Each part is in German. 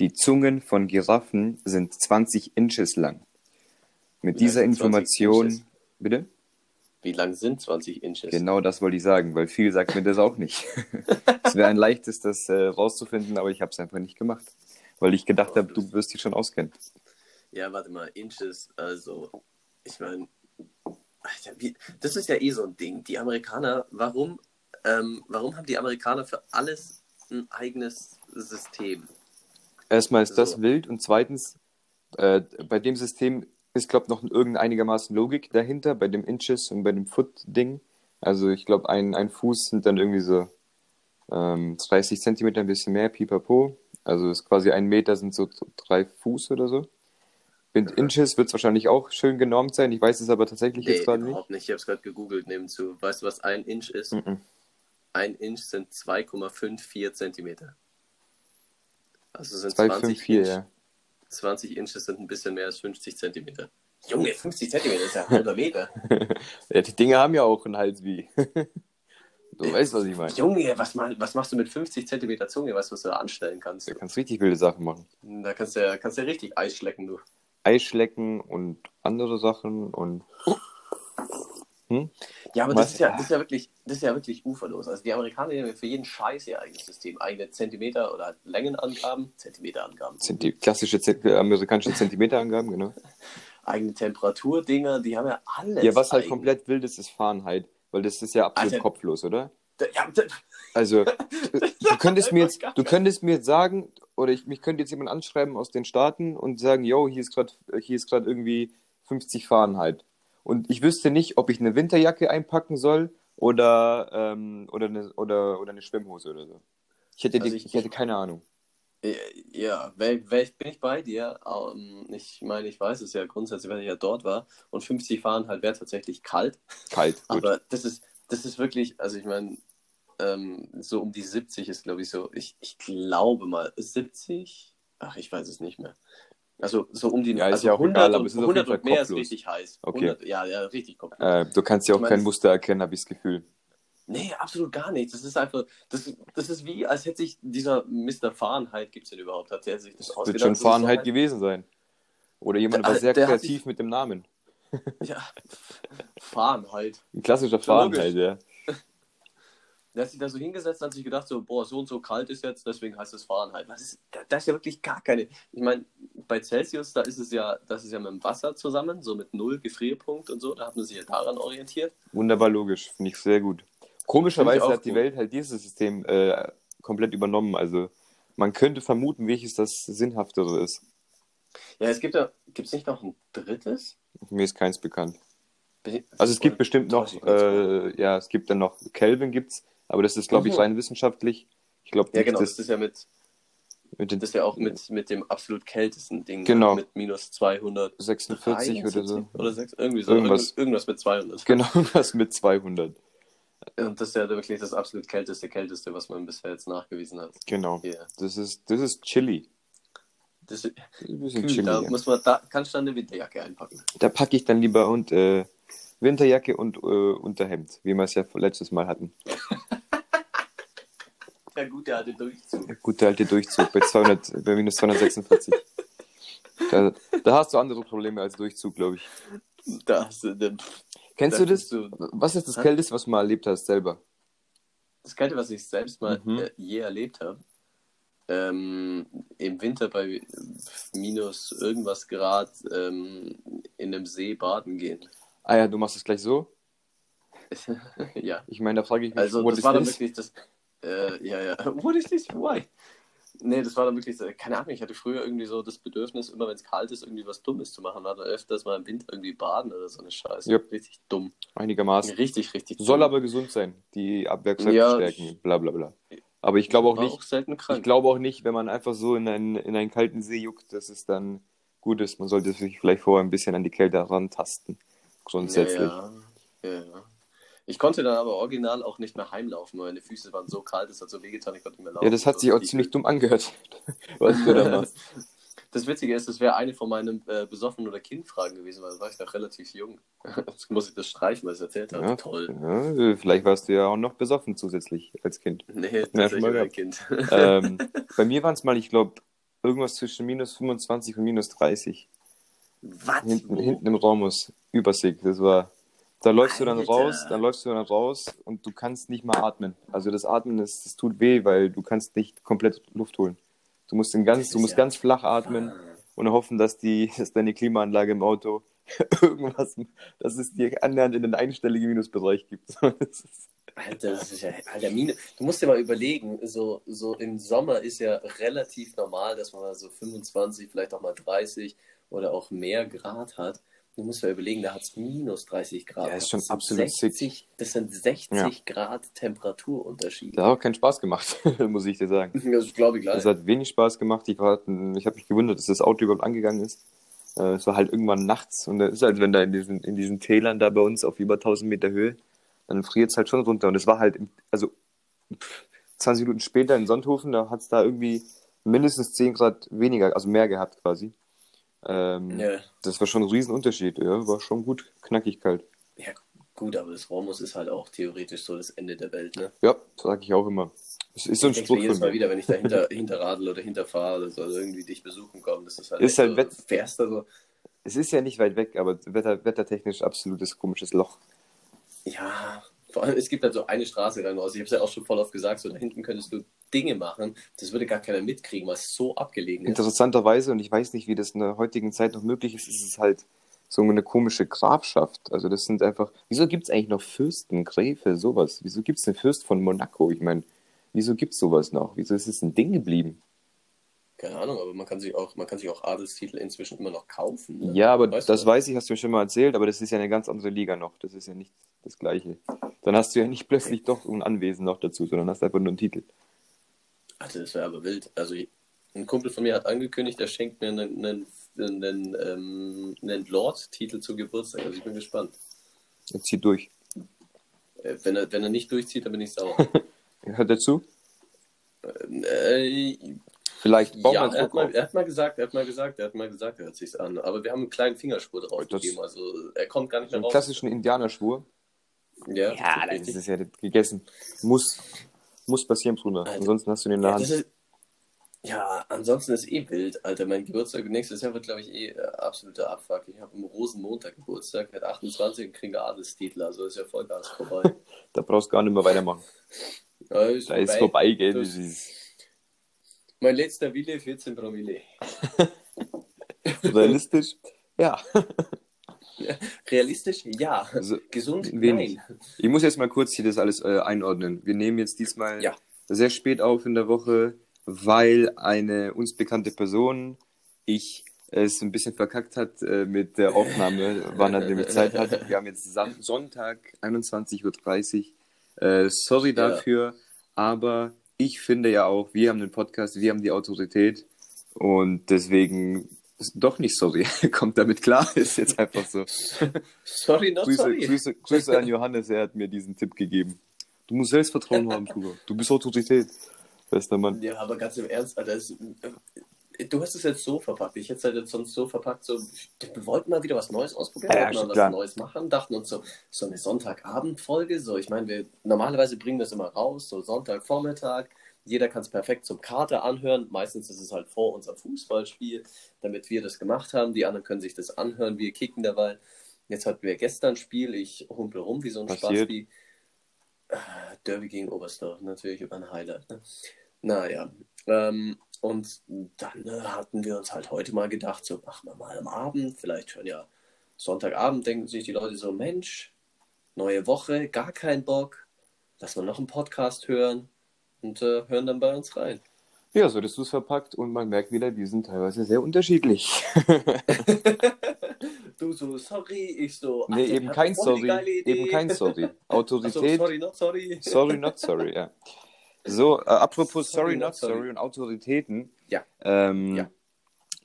Die Zungen von Giraffen sind 20 Inches lang. Mit Wie dieser sind 20 Information. Bitte? Wie lang sind 20 Inches? Genau das wollte ich sagen, weil viel sagt mir das auch nicht. es wäre ein leichtes, das äh, rauszufinden, aber ich habe es einfach nicht gemacht. Weil ich gedacht Oh, habe, du wirst dich schon auskennen. Ja, warte mal, Inches, also, ich meine, das ist ja eh so ein Ding. Die Amerikaner, warum, ähm, warum haben die Amerikaner für alles ein eigenes System? Erstmal ist das So. wild und zweitens, äh, bei dem System ist, glaube ich, noch irgendein einigermaßen Logik dahinter, bei dem Inches und bei dem Foot-Ding. Also ich glaube, ein, ein Fuß sind dann irgendwie so ähm, 30 Zentimeter, ein bisschen mehr, pipapo. Also ist quasi ein Meter sind so drei Fuß oder so. In Inches wird es wahrscheinlich auch schön genormt sein. Ich weiß es aber tatsächlich Nee, jetzt gerade nicht. überhaupt nicht. Ich habe es gerade gegoogelt nebenzu. Weißt du, was ein Inch ist? Mhm. Ein Inch sind 2,54 Zentimeter. Also sind 20 254, Inch. ja. 20 Inches sind ein bisschen mehr als 50 Zentimeter. Junge, 50 Zentimeter ist ja ein halber Meter. ja. Die Dinge haben ja auch einen Hals wie. du weißt, was ich meine. Junge, was, was machst du mit 50 Zentimeter Zunge? Weißt du, was du da anstellen kannst? Du kannst richtig wilde Sachen machen. Da kannst du ja, kannst du ja richtig Eis schlecken, du. Eischlecken und andere Sachen und Ja, aber das ist ja, das ist ja wirklich, das ist ja wirklich uferlos. Also die Amerikaner haben ja für jeden Scheiß ihr eigenes System. Eigene Zentimeter oder Längenangaben, Zentimeterangaben. sind die klassische Zent amerikanische Zentimeterangaben, genau. Eigene Temperaturdinger, die haben ja alles. Ja, was halt eigen. komplett wild ist, ist Fahrenheit, weil das ist ja absolut Alter. kopflos, oder? Ja, d- Also, du, könntest mir jetzt, du könntest mir jetzt sagen, oder ich, mich könnte jetzt jemand anschreiben aus den Staaten und sagen, yo, hier ist gerade, hier ist gerade irgendwie 50 Fahrenheit. Und ich wüsste nicht, ob ich eine Winterjacke einpacken soll oder, ähm, oder, eine, oder, oder eine Schwimmhose oder so. Ich hätte, die, Also ich, ich- hätte keine Ahnung. Ja, wel, wel, bin ich bei dir. Ähm, Ich meine, ich weiß es ja grundsätzlich, wenn ich ja dort war. Und 50 fahren halt wäre tatsächlich kalt. Kalt, gut. Aber das ist, das ist wirklich, also ich meine, ähm, so um die 70 ist, glaube ich, so, ich, ich glaube mal, 70? Ach, ich weiß es nicht mehr. Also so um die Ja, ist also ja auch 100 egal, aber es ist auf 100 jeden und Fall mehr ist kopflos. richtig heiß. Okay. 100, ja, ja, richtig kopflos. Äh, du kannst ja auch Ich mein, kein es- Muster erkennen, habe ich das Gefühl. Nee, absolut gar nicht. Das ist einfach, das, das ist wie, als hätte sich dieser Mr. Fahrenheit, gibt es den überhaupt, hat der sich das Das wird schon ist so Fahrenheit halt- gewesen sein. Oder jemand Der- war sehr kreativ sich- mit dem Namen. Ja, Fahrenheit. Ein klassischer Ja. Fahrenheit, ja. Der hat sich da so hingesetzt und hat sich gedacht, so, boah, so und so kalt ist jetzt, deswegen heißt es Fahrenheit. Was ist, da, da ist ja wirklich gar keine. Ich meine, bei Celsius, da ist es ja, das ist ja mit dem Wasser zusammen, so mit null Gefrierpunkt und so, da hat man sich ja daran orientiert. Wunderbar logisch, finde ich sehr gut. Komischerweise hat die gut. Welt halt dieses System äh, komplett übernommen. Also man könnte vermuten, welches das sinnhaftere ist. Ja, es gibt ja, gibt es nicht noch ein drittes? Mir ist keins bekannt. Also es gibt bestimmt noch, äh, ja, es gibt dann noch Kelvin gibt's, aber das ist, glaube ich, Mhm. rein wissenschaftlich. Ich glaube, Ja, genau, das, ist ja mit, mit den das ist ja auch mit, mit dem absolut kältesten Ding. Genau. Mit minus 200. 46 oder so. Oder 6, irgendwie so. Irgendwas. Irgendwas, irgendwas mit 200. Genau, was mit 200. Und das ist ja wirklich das absolut kälteste, kälteste, was man bisher jetzt nachgewiesen hat. Genau. Hier. Das ist, das ist chilly. Das ist Das ist ein bisschen kühl, chilly. da ja. muss man, da kannst du dann eine Winterjacke einpacken. Da packe ich dann lieber und äh, Winterjacke und äh, Unterhemd, wie wir es ja letztes Mal hatten. Der gute alte Durchzug. Der gute alte Durchzug bei 200, bei minus 246. Da, da hast du andere Probleme als Durchzug, glaube ich. Da hast du, den- Kennst da du das? du- Was ist das? Kälteste, was du mal erlebt hast selber? Das Kalte, was ich selbst mal Mhm. äh, je erlebt habe, ähm, im Winter bei minus irgendwas Grad ähm, in einem See baden gehen. Ah ja, du machst es gleich so? ja. Ich meine, da frage ich mich, Also what das is war dann this? wirklich das. Äh, ja, ja. What is this? Why? Nee, das war dann wirklich, so- keine Ahnung, ich hatte früher irgendwie so das Bedürfnis, immer wenn es kalt ist, irgendwie was Dummes zu machen. War dann öfters mal im Winter irgendwie baden oder so eine Scheiße. Ja. Richtig dumm. Einigermaßen. Richtig, richtig dumm. Soll aber gesund sein, die Abwehrkräfte Ja, stärken, bla bla bla. Aber ich glaube auch nicht, auch ich glaube auch nicht, wenn man einfach so in einen, in einen kalten See juckt, dass es dann gut ist. Man sollte sich vielleicht vorher ein bisschen an die Kälte herantasten. Grundsätzlich. Ja. ja, ja. Ich konnte dann aber original auch nicht mehr heimlaufen, weil meine Füße waren so kalt, es hat so wehgetan, ich konnte nicht mehr laufen. Ja, das hat sich auch ziemlich dumm angehört. Was du da machst. Das Witzige ist, das wäre eine von meinen äh, besoffen oder Kindfragen gewesen, weil da war ich noch relativ jung. Jetzt muss ich das streichen, weil ich es erzählt habe. Ja, Toll. ja, vielleicht warst du ja auch noch besoffen zusätzlich als Kind. Nee, tatsächlich gehabt. ein Kind. ähm, bei mir waren es mal, ich glaube, irgendwas zwischen minus 25 und minus 30. Was? Hinten, hinten im Raumus. Übersick. Das war. Da läufst du dann Alter. raus, dann läufst du dann raus und du kannst nicht mal atmen. Also das Atmen, das, das tut weh, weil du kannst nicht komplett Luft holen. Du musst den ganz, du ist musst ja ganz flach atmen und hoffen, dass die, dass deine Klimaanlage im Auto irgendwas, dass es dir annähernd in den einstelligen Minusbereich gibt. Ist- Alter, das ist ja, Alter, Mine. Du musst dir mal überlegen, so, so im Sommer ist ja relativ normal, dass man so 25, vielleicht auch mal 30 oder auch mehr Grad hat. Du musst dir überlegen, da hat es minus 30 Grad. Ja, ist schon das sind absolut sick. 60, Das sind 60 Ja. Grad Temperaturunterschied. Das hat auch keinen Spaß gemacht, muss ich dir sagen. Das glaube ich gleich. Es hat wenig Spaß gemacht. Ich, war- ich habe mich gewundert, dass das Auto überhaupt angegangen ist. Äh, Es war halt irgendwann nachts und es ist halt, wenn da in diesen, in diesen Tälern da bei uns auf über 1000 Meter Höhe, dann friert es halt schon runter. Und es war halt, also pff, 20 Minuten später in Sonthofen, da hat es da irgendwie mindestens 10 Grad weniger, also mehr gehabt quasi. Ähm, ja. Das war schon ein Riesenunterschied. Ja, war schon gut, knackig kalt. ja, gut, aber das Hormus ist halt auch theoretisch so das Ende der Welt, ne? Ja, sage ich auch immer. Es ist so ein Spruch jedes Mal wieder, wenn ich da hinter, hinter Radl oder hinter fahre oder so, also irgendwie dich besuchen komme, das ist halt, Ist halt so, Wett- fährst da so, Es ist ja nicht weit weg, aber wetter, wettertechnisch absolutes komisches Loch. ja, vor allem, es gibt halt so eine Straße rein raus. Ich habe es ja auch schon voll oft gesagt, so da hinten könntest du Dinge machen, das würde gar keiner mitkriegen, weil es so abgelegen ist. Interessanterweise, und ich weiß nicht, wie das in der heutigen Zeit noch möglich ist, ist es halt so eine komische Grafschaft. Also das sind einfach, wieso gibt es eigentlich noch Fürsten, Gräfe, sowas? Wieso gibt es einen Fürst von Monaco? Ich meine, wieso gibt es sowas noch? Wieso ist es ein Ding geblieben? Keine Ahnung, aber man kann sich auch, man kann sich auch Adelstitel inzwischen immer noch kaufen. Ne? Ja, aber Weißt du das weiß ich, hast du mir schon mal erzählt, aber das ist ja eine ganz andere Liga noch. Das ist ja nicht das Gleiche. Dann hast du ja nicht plötzlich doch ein Anwesen noch dazu, sondern hast einfach nur einen Titel. Alter, das wäre aber wild. Also ein Kumpel von mir hat angekündigt, er schenkt mir einen, einen, einen, ähm, einen Lord-Titel zu Geburtstag. Also ich bin gespannt. Jetzt zieh durch. Äh, Wenn er, wenn er nicht durchzieht, dann bin ich sauer. Hört dazu? äh, Vielleicht bauen wir ja, einen er hat, Druck mal, auf. er hat mal gesagt, er hat mal gesagt, er hat mal gesagt, er hört sich's an. Aber wir haben einen kleinen Fingerspur drauf Das- gegeben. Also er kommt gar nicht mehr einen raus. klassischen Indianerschwur. Ja, Ja, das das ist ist ja gegessen. Muss, muss passieren, Bruder. Alter. Ansonsten hast du den in der Ja, das Hand. ist, ja, ansonsten ist eh wild, Alter. Mein Geburtstag nächstes Jahr wird, glaube ich, eh äh, absoluter Abfuck. Ich habe am Rosenmontag Geburtstag mit 28 und kriege Adelstitel. Also ist ja voll Gas vorbei. Da brauchst du gar nicht mehr weitermachen. Ja, ist Da ist vorbei. vorbei, gell? Das- Das ist Mein letzter Wille, 14 Promille. realistisch. Ja. Realistisch? Ja. Also, Gesund? wenig. Nein. Ich muss jetzt mal kurz hier das alles äh, einordnen. Wir nehmen jetzt diesmal Ja. sehr spät auf in der Woche, weil eine uns bekannte Person, ich es ein bisschen verkackt hat äh, mit der Aufnahme, wann er nämlich Zeit hat. Wir haben jetzt Sonntag, 21.30 Uhr. Äh, sorry Ja. dafür, aber ich finde ja auch, wir haben den Podcast, wir haben die Autorität und deswegen ist doch nicht sorry. Kommt damit klar, ist jetzt einfach so. Sorry, not Grüße, sorry. Grüße, Grüße an Johannes, er hat mir diesen Tipp gegeben. Du musst Selbstvertrauen haben, Bruder. Du bist Autorität. Bester Mann. Ja, aber ganz im Ernst, Alter, es, äh, du hast es jetzt so verpackt. Ich hätte es halt jetzt sonst so verpackt, so, wir wollten mal wieder was Neues ausprobieren, Ja, wollten mal was klar. Neues machen, dachten uns so, so eine Sonntagabendfolge, so, ich meine, wir, normalerweise bringen es immer raus, so Sonntagvormittag, jeder kann es perfekt zum Kater anhören, meistens ist es halt vor unserem Fußballspiel, damit wir das gemacht haben, die anderen können sich das anhören, wir kicken dabei. Jetzt hatten wir gestern ein Spiel, ich humpel rum wie so ein. Spasti. Ah, Derby gegen Oberstdorf, natürlich über ein Highlight. Ne? Naja, ähm, und dann äh, hatten wir uns halt heute mal gedacht, so machen wir mal am Abend, vielleicht schon ja Sonntagabend, denken sich die Leute so, Mensch, neue Woche, gar kein Bock, lass mal noch einen Podcast hören und äh, hören dann bei uns rein. Ja, so hättest du es verpackt und man merkt wieder, wir sind teilweise sehr unterschiedlich. Du so, sorry, ich so, nee, Alter, eben kein Sorry. Eben kein Sorry. Ach so, Autorität. sorry, not sorry. Sorry, not sorry, ja. So, äh, apropos Sorry, sorry, not sorry, und Autoritäten. Ja. Ähm, Ja.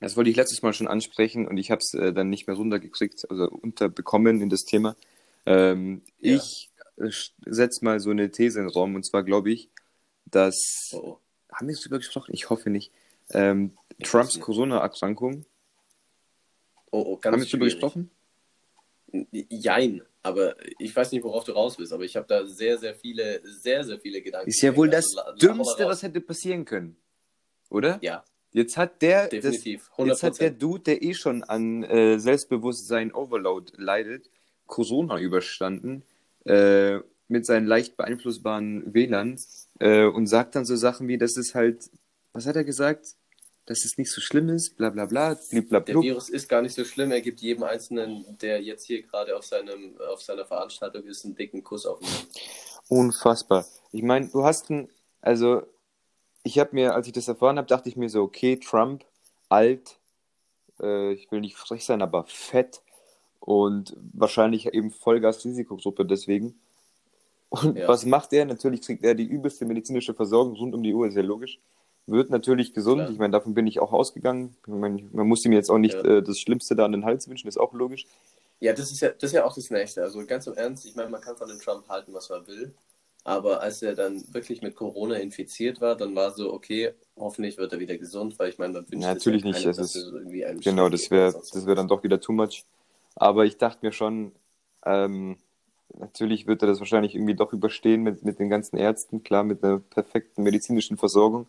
Das wollte ich letztes Mal schon ansprechen und ich habe es äh, dann nicht mehr runtergekriegt, also unterbekommen in das Thema. Ähm, Ja. Ich äh, setze mal so eine These in den Raum und zwar glaube ich, dass. Oh, oh. Haben wir darüber gesprochen? Ich hoffe nicht. Ähm, Ich Trumps. Corona-Erkrankung. Oh, oh, ganz Haben wir darüber gesprochen? Jein, aber ich weiß nicht, worauf du raus willst, aber ich habe da sehr, sehr viele, sehr, sehr viele Gedanken. Ist ja wohl das Also, hau mal Dümmste, was hätte passieren können. Oder? Ja, Jetzt hat der, das, jetzt hat der 100%. Dude, der eh schon an äh, Selbstbewusstsein Overload leidet, Corona überstanden, äh, mit seinen leicht beeinflussbaren Wählern äh, und sagt dann so Sachen wie, dass es halt, was hat er gesagt? Dass es nicht so schlimm ist, bla bla bla, Der blablabla. Virus ist gar nicht so schlimm. Er gibt jedem Einzelnen, der jetzt hier gerade auf, seinem, auf seiner Veranstaltung ist, einen dicken Kuss auf den Mund. Unfassbar. Ich meine, du hast ein, also ich habe mir, als ich das erfahren habe, dachte ich mir so, okay, Trump, alt, äh, ich will nicht frech sein, aber fett und wahrscheinlich eben Vollgas-Risikogruppe deswegen. Und Ja. was macht er? Natürlich kriegt er die übelste medizinische Versorgung rund um die Uhr, ist ja logisch. Wird natürlich gesund, Klar. ich meine, davon bin ich auch ausgegangen. Ich meine, man muss ihm jetzt auch nicht Ja. äh, das Schlimmste da an den Hals wünschen, ist auch logisch. Ja, das ist ja, das ist ja auch das Nächste. Also ganz im Ernst, ich meine, man kann von dem Trump halten, was man will. Aber als er dann wirklich mit Corona infiziert war, dann war so, okay, hoffentlich wird er wieder gesund, weil ich meine, man wünscht Ja, natürlich ja nicht, keinem, das dass ist- Genau, das wäre das wär dann doch wieder too much. Aber ich dachte mir schon, ähm, natürlich wird er das wahrscheinlich irgendwie doch überstehen mit, mit den ganzen Ärzten, klar, mit einer perfekten medizinischen Versorgung.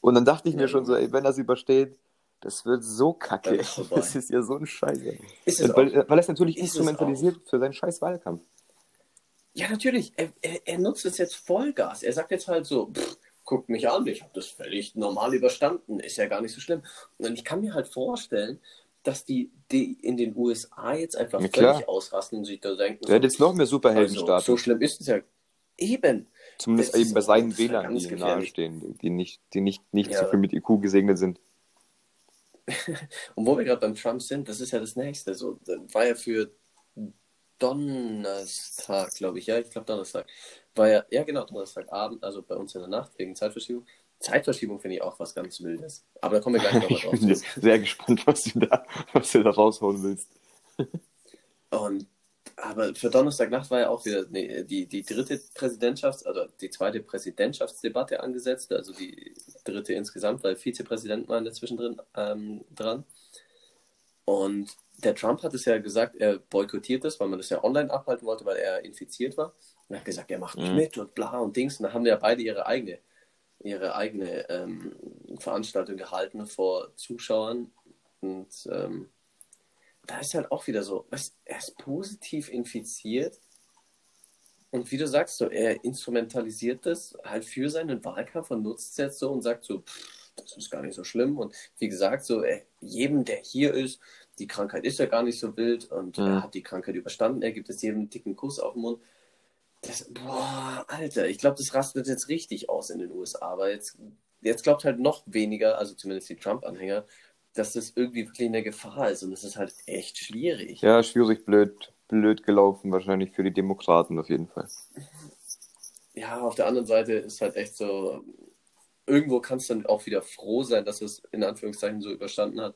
Und dann dachte ich mir schon so, ey, wenn er es übersteht, das wird so kacke. Ist. Das ist ja so ein es Weil, auch. weil er es natürlich Ist instrumentalisiert für seinen scheiß Wahlkampf. Ja, natürlich. Er, er, er nutzt es jetzt Vollgas. Er sagt jetzt halt so, pff, guckt mich an, ich habe das völlig normal überstanden, ist ja gar nicht so schlimm. Und ich kann mir halt vorstellen, dass die, die in den USA jetzt einfach Ja, völlig ausrasten und sich da denken, Der hat jetzt noch mehr also, Superheldenstatus. so schlimm ist es ja. Eben. Zumindest eben bei seinen ganz Wählern, die nahestehen, die nicht, die nicht, nicht Ja. so viel mit IQ gesegnet sind. Und wo wir gerade beim Trump sind, das ist ja das Nächste. So, war ja für Donnerstag, glaube ich, ja, ich glaube Donnerstag. War ja, ja genau, Donnerstagabend, also bei uns in der Nacht wegen Zeitverschiebung. Zeitverschiebung finde ich auch was ganz Wildes. Aber da kommen wir gleich nochmal Ich drauf. bin zurück. sehr gespannt, was du da, was du da raushauen willst. Und aber für Donnerstagnacht war ja auch wieder nee, die, die dritte Präsidentschafts-, also die zweite Präsidentschaftsdebatte angesetzt, also die dritte insgesamt, weil Vizepräsidenten waren dazwischen drin, ähm, dran. Und der Trump hat es ja gesagt, er boykottiert es, weil man das ja online abhalten wollte, weil er infiziert war. Und er hat gesagt, er macht nicht Mhm. mit und bla und Dings. Und da haben ja beide ihre eigene, ihre eigene ähm, Veranstaltung gehalten vor Zuschauern. Und ähm, da ist halt auch wieder so, was, er ist positiv infiziert und wie du sagst, so, er instrumentalisiert das halt für seinen Wahlkampf und nutzt es jetzt so und sagt so, pff, das ist gar nicht so schlimm und wie gesagt, so er, jedem, der hier ist, die Krankheit ist ja gar nicht so wild und Mhm. er hat die Krankheit überstanden, er gibt es jedem einen dicken Kuss auf den Mund. Das, boah, Alter, ich glaube, das rastet jetzt richtig aus in den USA, aber jetzt, jetzt glaubt halt noch weniger, also zumindest die Trump-Anhänger, dass das irgendwie wirklich eine Gefahr ist und das ist halt echt schwierig. Ja, schwierig, blöd, blöd gelaufen, wahrscheinlich für die Demokraten auf jeden Fall. Ja, auf der anderen Seite ist halt echt so, irgendwo kannst du dann auch wieder froh sein, dass es in Anführungszeichen so überstanden hat.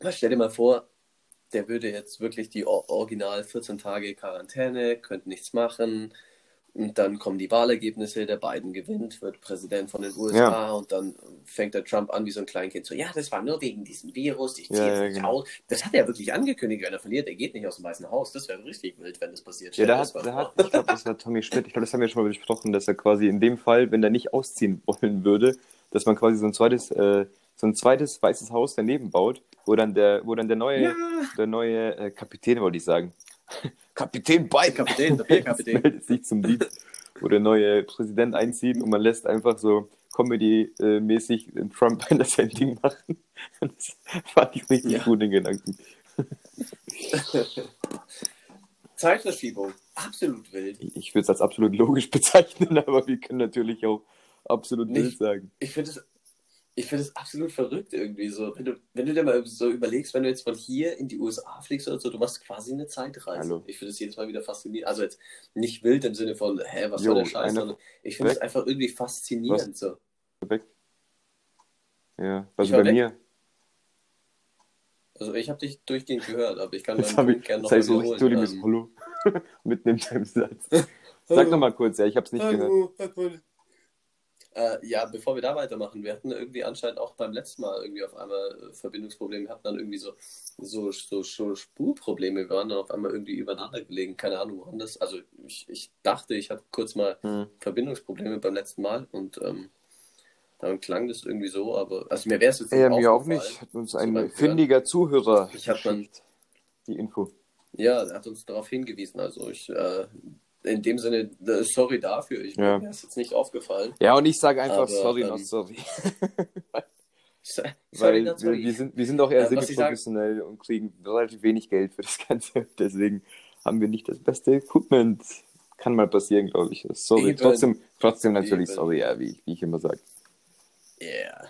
Weil stell dir mal vor, der würde jetzt wirklich die Or- original 14 Tage Quarantäne, könnte nichts machen. Und dann kommen die Wahlergebnisse, der Biden gewinnt, wird Präsident von den USA und dann fängt der Trump an wie so ein Kleinkind. So, ja, das war nur wegen diesem Virus, ich ziehe Ja, jetzt ja, nicht genau. aus. Das hat er wirklich angekündigt, wenn er verliert, er geht nicht aus dem Weißen Haus. Das wäre richtig wild, wenn das passiert. Ja, da hat, da hat, ich glaube, das war Tommy Schmidt, ich glaube, das haben wir schon mal besprochen, dass er quasi in dem Fall, wenn er nicht ausziehen wollen würde, dass man quasi so ein zweites, äh, so ein zweites weißes Haus daneben baut, wo dann der, wo dann der neue, Ja. der neue äh, Kapitän, wollte ich sagen. Kapitän Biden! Kapitän, der Bierkapitän. meldet sich zum Dienst, wo der neue Präsident einzieht und man lässt einfach so Comedy-mäßig Trump sein Ding machen. Das fand ich richtig Ja. gut, den Gedanken. Zeitverschiebung, absolut wild. Ich würde es als absolut logisch bezeichnen, aber wir können natürlich auch absolut Nicht- wild sagen. Ich finde es ich finde es absolut verrückt irgendwie so. Wenn du, wenn du dir mal so überlegst, wenn du jetzt von hier in die USA fliegst oder so, du machst quasi eine Zeitreise. Hallo. Ich finde es jedes Mal wieder faszinierend. Also jetzt nicht wild im Sinne von, hä, was Jo, soll der Scheiß, sondern ich finde es einfach irgendwie faszinierend so. Weg. Ja, was Ich war bei weg. mir? Also ich habe dich durchgehend gehört, aber ich kann Punkt ich gerne noch das heißt so wiederholen. richtig Entschuldigung, Ähm, Hallo. Mitten im Satz. Sag noch mal kurz, ja, ich habe es nicht gehört. Hallo, hallo. Äh, ja, bevor wir da weitermachen, wir hatten irgendwie anscheinend auch beim letzten Mal irgendwie auf einmal äh, Verbindungsprobleme, wir hatten dann irgendwie so, so, so, so Spurprobleme, wir waren dann auf einmal irgendwie übereinander gelegen, keine Ahnung woran das, also ich, ich dachte, ich hatte kurz mal Hm. Verbindungsprobleme beim letzten Mal und ähm, Dann klang das irgendwie so, aber also mir wäre es jetzt Ja, mir auch nicht. Hat uns So ein beim Hören. findiger Zuhörer Ich hab dann- geschickt, die Info. Ja, er hat uns darauf hingewiesen. Also ich, äh, in dem Sinne, äh, sorry dafür. Ich, Ja. Mir ist jetzt nicht aufgefallen. Ja, und ich sage einfach Aber, sorry, ähm, not sorry. Sorry, Weil wir, sorry. wir, sind, wir sind auch eher Äh, ich sag- semi-professionell und kriegen relativ wenig Geld für das Ganze. Deswegen haben wir nicht das beste Equipment. Kann mal passieren, glaube ich. Sorry. Eben. Trotzdem, trotzdem natürlich Eben. sorry, ja, wie, wie ich immer sage. Ja,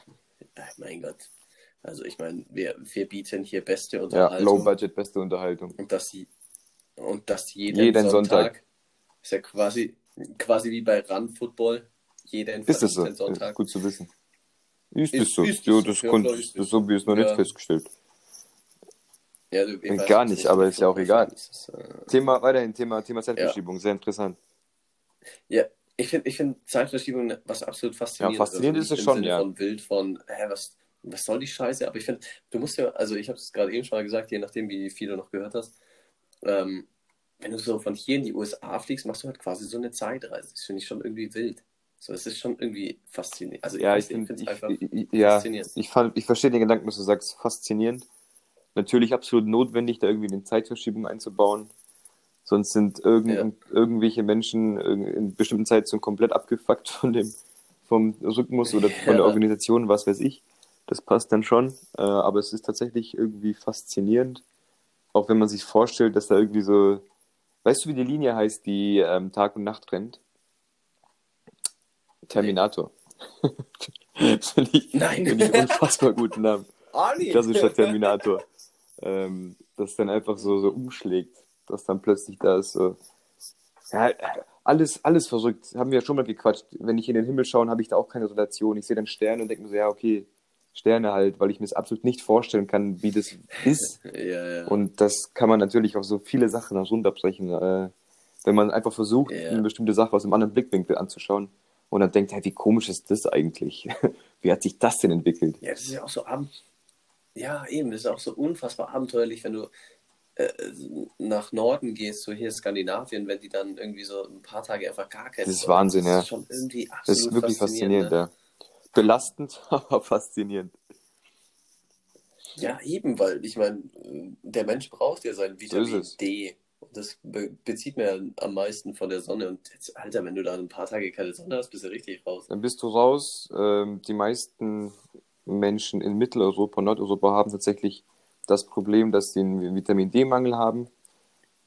Ach, mein Gott. Also ich meine, wir, wir bieten hier beste Ja, Unterhaltung. low budget, beste Unterhaltung. Und das, und das jeden, Jeden Sonntag, Sonntag. Ist ja quasi, quasi wie bei Run Football. Jeden Ist das so? Sonntag. Gut zu wissen. Ist, Ist- das so? ist das ja, das, Ja, konnte, ist das wie es noch nicht Ja. festgestellt. Ja, du, ich weiß Gar jetzt nicht, aber ist ja auch egal. Ist, äh, Thema, weiterhin Thema, Thema Zeitverschiebung, sehr interessant. Ja, ich finde ich find Zeitverschiebung was absolut faszinierend. Ja, faszinierend ist es schon, Sinne ja. Von Wild, von, hä, was, was soll die Scheiße? Aber ich finde, du musst ja, also ich habe es gerade eben schon mal gesagt, je nachdem, wie viel du noch gehört hast, ähm, wenn du so von hier in die USA fliegst, machst du halt quasi so eine Zeitreise. Das finde ich schon irgendwie wild. So, es ist schon irgendwie faszinierend. Also Ja, ich finde, ich, einfach ich, ja, faszinierend. ich, fand, ich verstehe den Gedanken, dass du sagst, faszinierend. Natürlich absolut notwendig, da irgendwie eine Zeitverschiebung einzubauen. Sonst sind irgend, irgendwelche Menschen in bestimmten Zeitzonen komplett abgefuckt von dem, vom Rhythmus oder von Ja. der Organisation, was weiß ich. Das passt dann schon. Äh, aber es ist tatsächlich irgendwie faszinierend. Auch wenn man sich vorstellt, dass da irgendwie so, weißt du, wie die Linie heißt, die ähm, Tag und Nacht rennt? Terminator. das finde ich, Nein. finde ich unfassbar guten Namen. Arnie! Klassischer Terminator. ähm, das dann einfach so, so umschlägt, dass dann plötzlich da ist so. Ja, alles, alles verrückt. Haben wir ja schon mal gequatscht. Wenn ich in den Himmel schaue, habe ich da auch keine Relation. Ich sehe dann Sterne und denke mir so, ja, okay, Sterne halt, weil ich mir es absolut nicht vorstellen kann, wie das ist. Ja, ja. Und das kann man natürlich auf so viele Sachen runterbrechen. Äh, wenn man einfach versucht, Ja. eine bestimmte Sache aus einem anderen Blickwinkel anzuschauen und dann denkt, hey, wie komisch ist das eigentlich? wie hat sich das denn entwickelt? Ja, das ist ja auch so abend. Ja, eben, das ist auch so unfassbar abenteuerlich, wenn du äh, nach Norden gehst, so hier Skandinavien, wenn die dann irgendwie so ein paar Tage einfach gar keine Das ist. Wahnsinn, das ja. ist schon irgendwie absolut Das ist wirklich faszinierend, ne? ja. Belastend, aber faszinierend. Ja, eben, weil ich meine, der Mensch braucht ja sein Vitamin es. D. Und das be bezieht man ja am meisten von der Sonne. Und jetzt, Alter, wenn du da ein paar Tage keine Sonne hast, bist du richtig raus. Dann bist du raus. Ähm, die meisten Menschen in Mitteleuropa, Nordeuropa haben tatsächlich das Problem, dass sie einen Vitamin D-Mangel haben.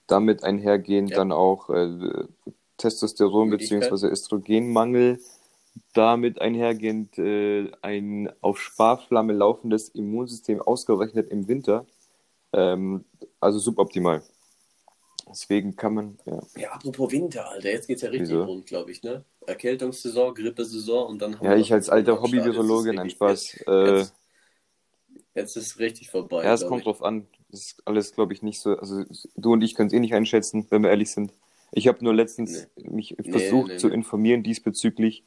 Damit einhergehend Ja. dann auch äh, Testosteron- bzw. Östrogenmangel. Damit einhergehend äh, ein auf Sparflamme laufendes Immunsystem ausgerechnet im Winter. Ähm, also suboptimal. Deswegen kann man, ja. Ja, apropos Winter, Alter, jetzt geht's ja richtig Wieso? rund, glaube ich, ne? Erkältungssaison, Grippesaison und dann haben Ja, ich als alter Hobby-Virologe, nein, Spaß. Jetzt, Äh, jetzt, jetzt ist richtig vorbei. Ja, es kommt ich. drauf an. Das ist alles, glaube ich, nicht so. Also, du und ich können es eh nicht einschätzen, wenn wir ehrlich sind. Ich habe nur letztens mich Nee, versucht nee, zu nee. informieren diesbezüglich.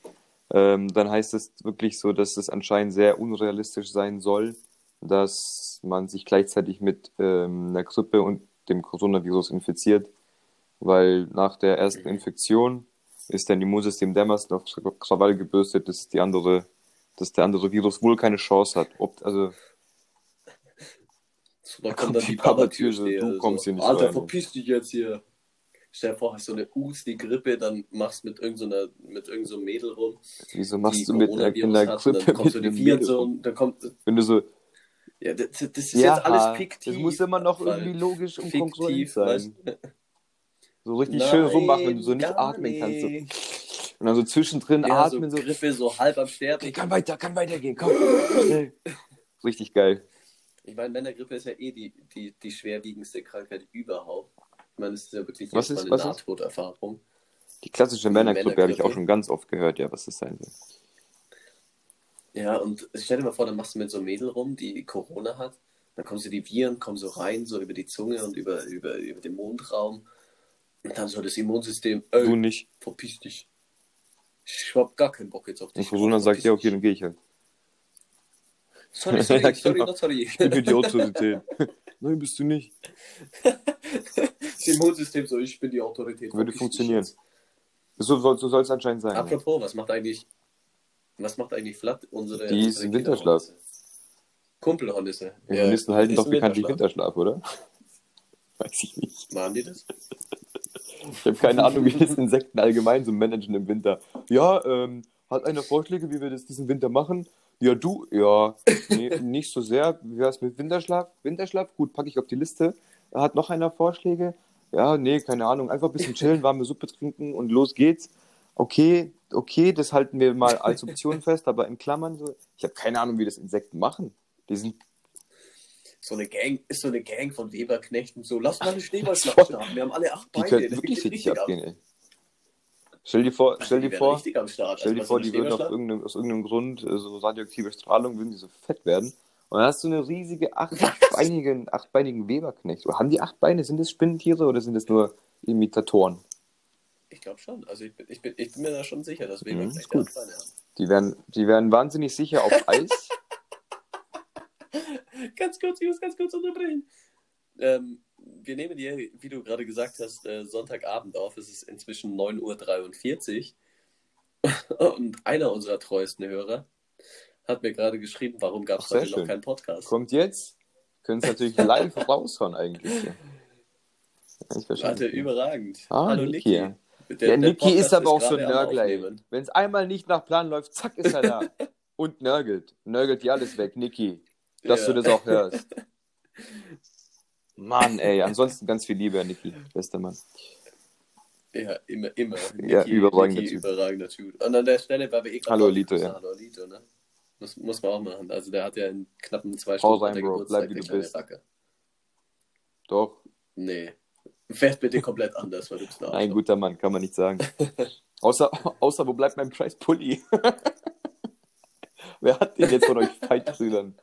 Ähm, dann heißt es wirklich so, dass es anscheinend sehr unrealistisch sein soll, dass man sich gleichzeitig mit ähm, einer Grippe und dem Coronavirus infiziert, weil nach der ersten. Infektion ist dein Immunsystem dermaßen auf Krawall gebürstet, dass die andere, dass der andere Virus wohl keine Chance hat. Ob, also So, da Da kommt dann die Pappatür, du kommst hier nicht Alter, rein. verpiss dich jetzt hier. Stell dir vor, hast so eine Us, die Grippe, dann machst mit irgendeiner, mit irgendeinem so Mädel rum. Wieso machst du mit einer, in Coronavirus einer hat, und Grippe Dann kommt mit so die Mädel so, rum? und dann kommt, Wenn du so, ja, das, das ist ja, jetzt alles fiktiv. das muss immer noch irgendwie logisch und fiktiv, sein. weißt du? So richtig Nein, schön rummachen, wenn du so nicht atmen kannst. So. Und dann so zwischendrin Ja, atmen, so so, Grippe so halb am Sterben. okay, kann weiter, kann weitergehen, komm. Richtig geil. Ich meine, Männergrippe ist ja eh die, die, die schwerwiegendste Krankheit überhaupt. Ich meine, es ist ja wirklich Was ist- was eine ist? Nahtoderfahrung. Die klassische Männergrippe habe ich auch schon ganz oft gehört, ja, was das sein soll. Ja, und stell dir mal vor, dann machst du mit so einem Mädel rum, die Corona hat. Dann kommen so die Viren, kommen so rein, so über die Zunge und über, über, über den Mundraum. Und dann so das Immunsystem, Du ey, nicht. verpiss dich. Ich hab gar keinen Bock jetzt auf Und dich. Corona sagt, ja, okay, dann gehe ich halt. Sorry, sorry, Ja, sorry, genau. not sorry. Ich bin Autorität. Nein, bist du nicht. Das Immunsystem so, ich bin die Autorität. Würde funktionieren. So soll so es anscheinend sein. Apropos, was macht eigentlich, Was macht eigentlich Flat? Unsere, Die ist im Winterschlaf. Kumpelhornisse. Und Hornissen halten doch bekanntlich Winterschlaf. Winterschlaf, oder? Weiß ich nicht. Machen die das? Ich habe keine Ahnung, wie das Insekten allgemein so managen im Winter. Ja, ähm, hat einer Vorschläge, wie wir das diesen Winter machen? Ja, du? Ja, nee, nicht so sehr. Wie wär's mit Winterschlaf? Winterschlaf? Gut, packe ich auf die Liste. Hat noch einer Vorschläge? Ja, nee, keine Ahnung. Einfach ein bisschen chillen, warme Suppe trinken und los geht's. Okay, okay, das halten wir mal als Option fest, aber in Klammern so. Ich habe keine Ahnung, wie das Insekten machen. Die sind So eine Gang, ist so eine Gang von Weberknechten. So, lass mal eine. Schneeballschlacht starten. Wir haben alle acht Die Beine. könnten Das wirklich richtig ab. abgehen, ey. Stell dir vor, stell die dir vor, stell dir Also, vor, was, so die würden Schneeballschlacht? irgendeinem, aus irgendeinem Grund äh, so radioaktive Strahlung, würden die so fett werden. Und dann hast du eine riesige achtbeinige, achtbeinigen Weberknecht. Oder haben die acht Beine? Sind das Spinnentiere oder sind das nur Imitatoren? Ich glaube schon. Also ich bin, ich, bin, ich bin mir da schon sicher, dass Mhm, Weberknechte ist gut. acht Beine haben. Die werden, die werden wahnsinnig sicher auf Eis. ganz kurz, ich muss ganz kurz unterbrechen. Ähm, wir nehmen dir, wie du gerade gesagt hast, äh, Sonntagabend auf. Es ist inzwischen 9.43 Uhr. Und einer unserer treuesten Hörer hat mir gerade geschrieben, warum gab es heute noch schön. keinen Podcast. Kommt jetzt. Können es natürlich live raushauen eigentlich. Ja. Eigentlich Warte, überragend. Ah, Hallo Niki. Niki. Der- ja, Niki ist aber auch so ein Nörgler. Wenn es einmal nicht nach Plan läuft, zack, ist er da. Und nörgelt. Nörgelt dir alles weg, Niki. Dass Ja. du das auch hörst. Mann, ey. Ansonsten ganz viel Liebe, Niki. Bester Mann. Ja, immer, immer. Ja, überragender Niki, Typ. überragender Typ. Und an der Stelle, weil wir eh gerade Hallo, Lito, ja. Hallo, Lito, ne? Muss, muss man auch machen. Also der hat ja in knappen zwei Stunden er Bro. Bleib, wie du bist. Racker. Doch. Nee. Werd bitte komplett anders, weil du bist ein guter Mann, kann man nicht sagen. außer, außer, wo bleibt mein Preis Pulli? Wer hat den jetzt von euch Feitbrüdern?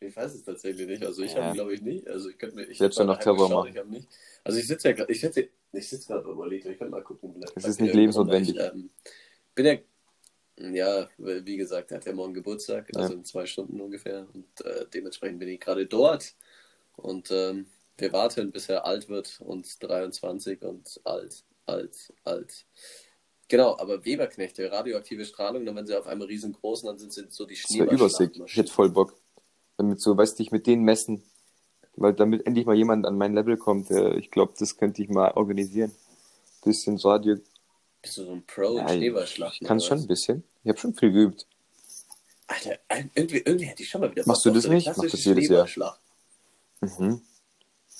Ich weiß es tatsächlich nicht. Also ich Ja. habe glaube ich nicht. Also ich könnte mir. Ich Selbst noch Terror machen. Ich. Also ich sitze ja gerade. Ich sitze ich sitze gerade Lito. Ich könnte mal gucken. Es ist nicht lebensnotwendig. Ich, ähm, bin ja. Ja, wie gesagt, er hat ja morgen Geburtstag, Ja. also in zwei Stunden ungefähr. Und äh, dementsprechend bin ich gerade dort. Und ähm, wir warten, bis er alt wird und 23 und alt, alt, alt. Genau, aber Weberknechte, radioaktive Strahlung, dann wenn sie auf einmal riesengroß sind, dann sind sie so die Das wäre übersick. Ich hätte voll Bock. Damit so, weißt du, ich mit denen messen. Weil damit endlich mal jemand an mein Level kommt. Äh, ich glaube, das könnte ich mal organisieren. Bisschen so Radio. Bist du so ein Pro in Ja, Schneeballschlachten? ich kann schon ein bisschen. Ich habe schon viel geübt. Alter, irgendwie, irgendwie hätte ich schon mal wieder. Machst du das so nicht? Mach das jedes Jahr. Mhm.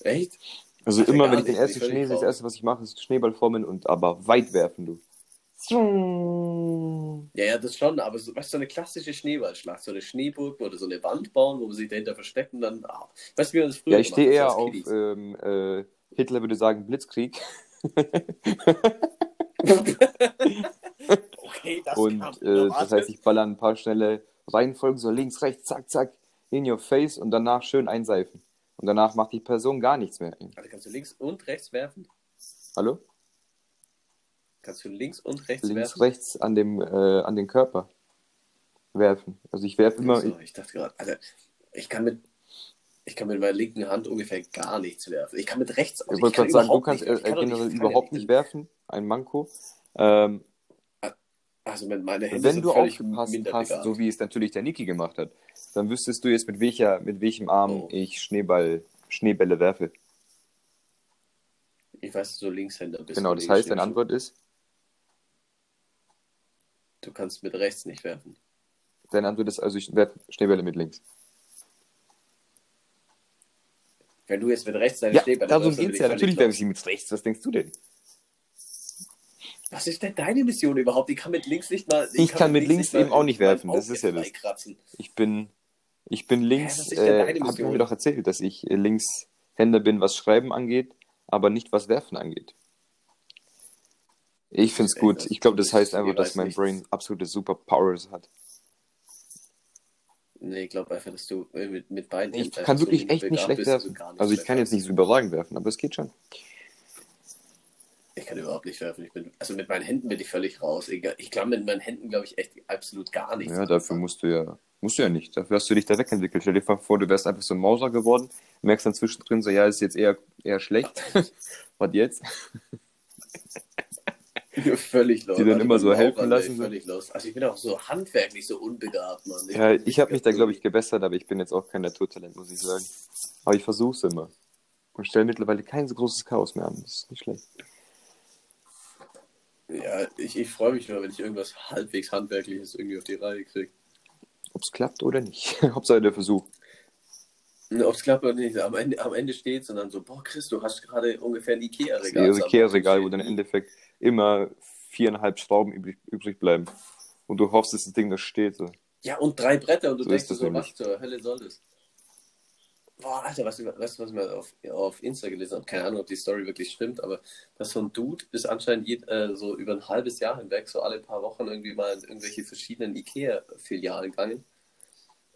Echt? Also Alter, immer, wenn ich den ersten Schnee sehe, das erste, was ich mache, ist Schneeball formen und aber weit werfen, du. Ja, ja, das schon, aber so, weißt du, so eine klassische Schneeballschlacht, so eine Schneeburg oder so eine Wand bauen, wo man sich dahinter versteckt und dann. Ah, weißt du, wie man das früher Ja, ich stehe eher auf, ähm, äh, Hitler würde sagen, Blitzkrieg. Okay, das Und äh, das heißt, ich baller ein paar schnelle Reihenfolgen, so links, rechts, zack, zack, in your face und danach schön einseifen. Und danach macht die Person gar nichts mehr. Also kannst du links und rechts werfen? Hallo? Kannst du links und rechts Links, werfen? rechts an, dem, äh, an den Körper werfen. Also ich werfe immer, So, ich dachte gerade, Alter, ich kann mit. Ich kann mit meiner linken Hand ungefähr gar nichts werfen. Ich kann mit rechts. ich wollte gerade sagen, du kannst äh, ich kann generell ja überhaupt nicht werfen, ein Manko. Ähm, Also mit meinen Händen wenn du aufgepasst hast, so wie es natürlich der Niki gemacht hat, dann wüsstest du jetzt, mit, welcher, mit welchem Arm Oh. ich Schneeball, Schneebälle werfe. Ich weiß, dass du Linkshänder bist. Genau, das heißt, deine. Antwort ist, Du kannst mit rechts nicht werfen. deine Antwort ist also, ich werfe Schneebälle mit links. Wenn du jetzt mit rechts deine Ja, Schneebälle darum geht's bin ja. ich Natürlich werfe ich sie mit rechts. Was denkst du denn? Was ist denn deine Mission überhaupt? Ich kann mit links nicht mal. Ich kann mit links eben auch nicht werfen, das ist ja das. Ich bin, ich bin links, deine äh, hab ich mir doch erzählt, dass ich äh, Linkshänder bin, was Schreiben angeht, aber nicht was Werfen angeht. Ich find's Ey, gut. Ich glaube, das heißt einfach, dass mein. Brain absolute Superpowers hat. Nee, ich glaube einfach, dass du äh, mit, mit beiden Ich Händen kann wirklich so echt nicht schlecht werfen. gar nichts Also ich mehr kann jetzt nicht so überragend werfen, aber es geht schon. Ich kann überhaupt nicht werfen. Ich bin, also mit meinen Händen bin ich völlig raus. Ich kann mit meinen Händen, glaube ich, echt absolut gar nichts. Ja, dafür musst du ja, musst du ja nicht. Dafür hast du dich da wegentwickelt. Stell dir vor, du wärst einfach so ein Mauser geworden, merkst dann zwischendrin so, ja, ist jetzt eher, eher schlecht. Was jetzt? völlig los. Die dann Also immer so helfen lassen. Völlig los. Also ich bin auch so handwerklich so unbegabt, Mann. Ja, bin ich habe mich da, glaube ich, gebessert, aber ich bin jetzt auch kein Naturtalent, muss ich sagen. Aber ich versuche es immer. Und stelle mittlerweile kein so großes Chaos mehr an. Das ist nicht schlecht. Ja, ich, ich freue mich nur, wenn ich irgendwas halbwegs Handwerkliches irgendwie auf die Reihe kriege. Ob es klappt oder nicht. Hauptsache der Versuch. Ob es klappt oder nicht, am Ende, am Ende steht es und dann so, boah, Chris, du hast gerade ungefähr ein Das Ikea-Regal. ist Ikea-Regal, wo dann im Endeffekt immer viereinhalb Schrauben übrig, übrig bleiben. Und du hoffst, dass das Ding da steht. So. Ja, und drei Bretter und du So denkst das so, was zur Hölle soll das? Boah, Alter, weißt du, was ich mal auf, auf Insta gelesen habe? Keine Ahnung, ob die Story wirklich stimmt, aber dass so ein Dude ist anscheinend jed, äh, so über ein halbes Jahr hinweg, so alle paar Wochen irgendwie mal in irgendwelche verschiedenen Ikea-Filialen gegangen.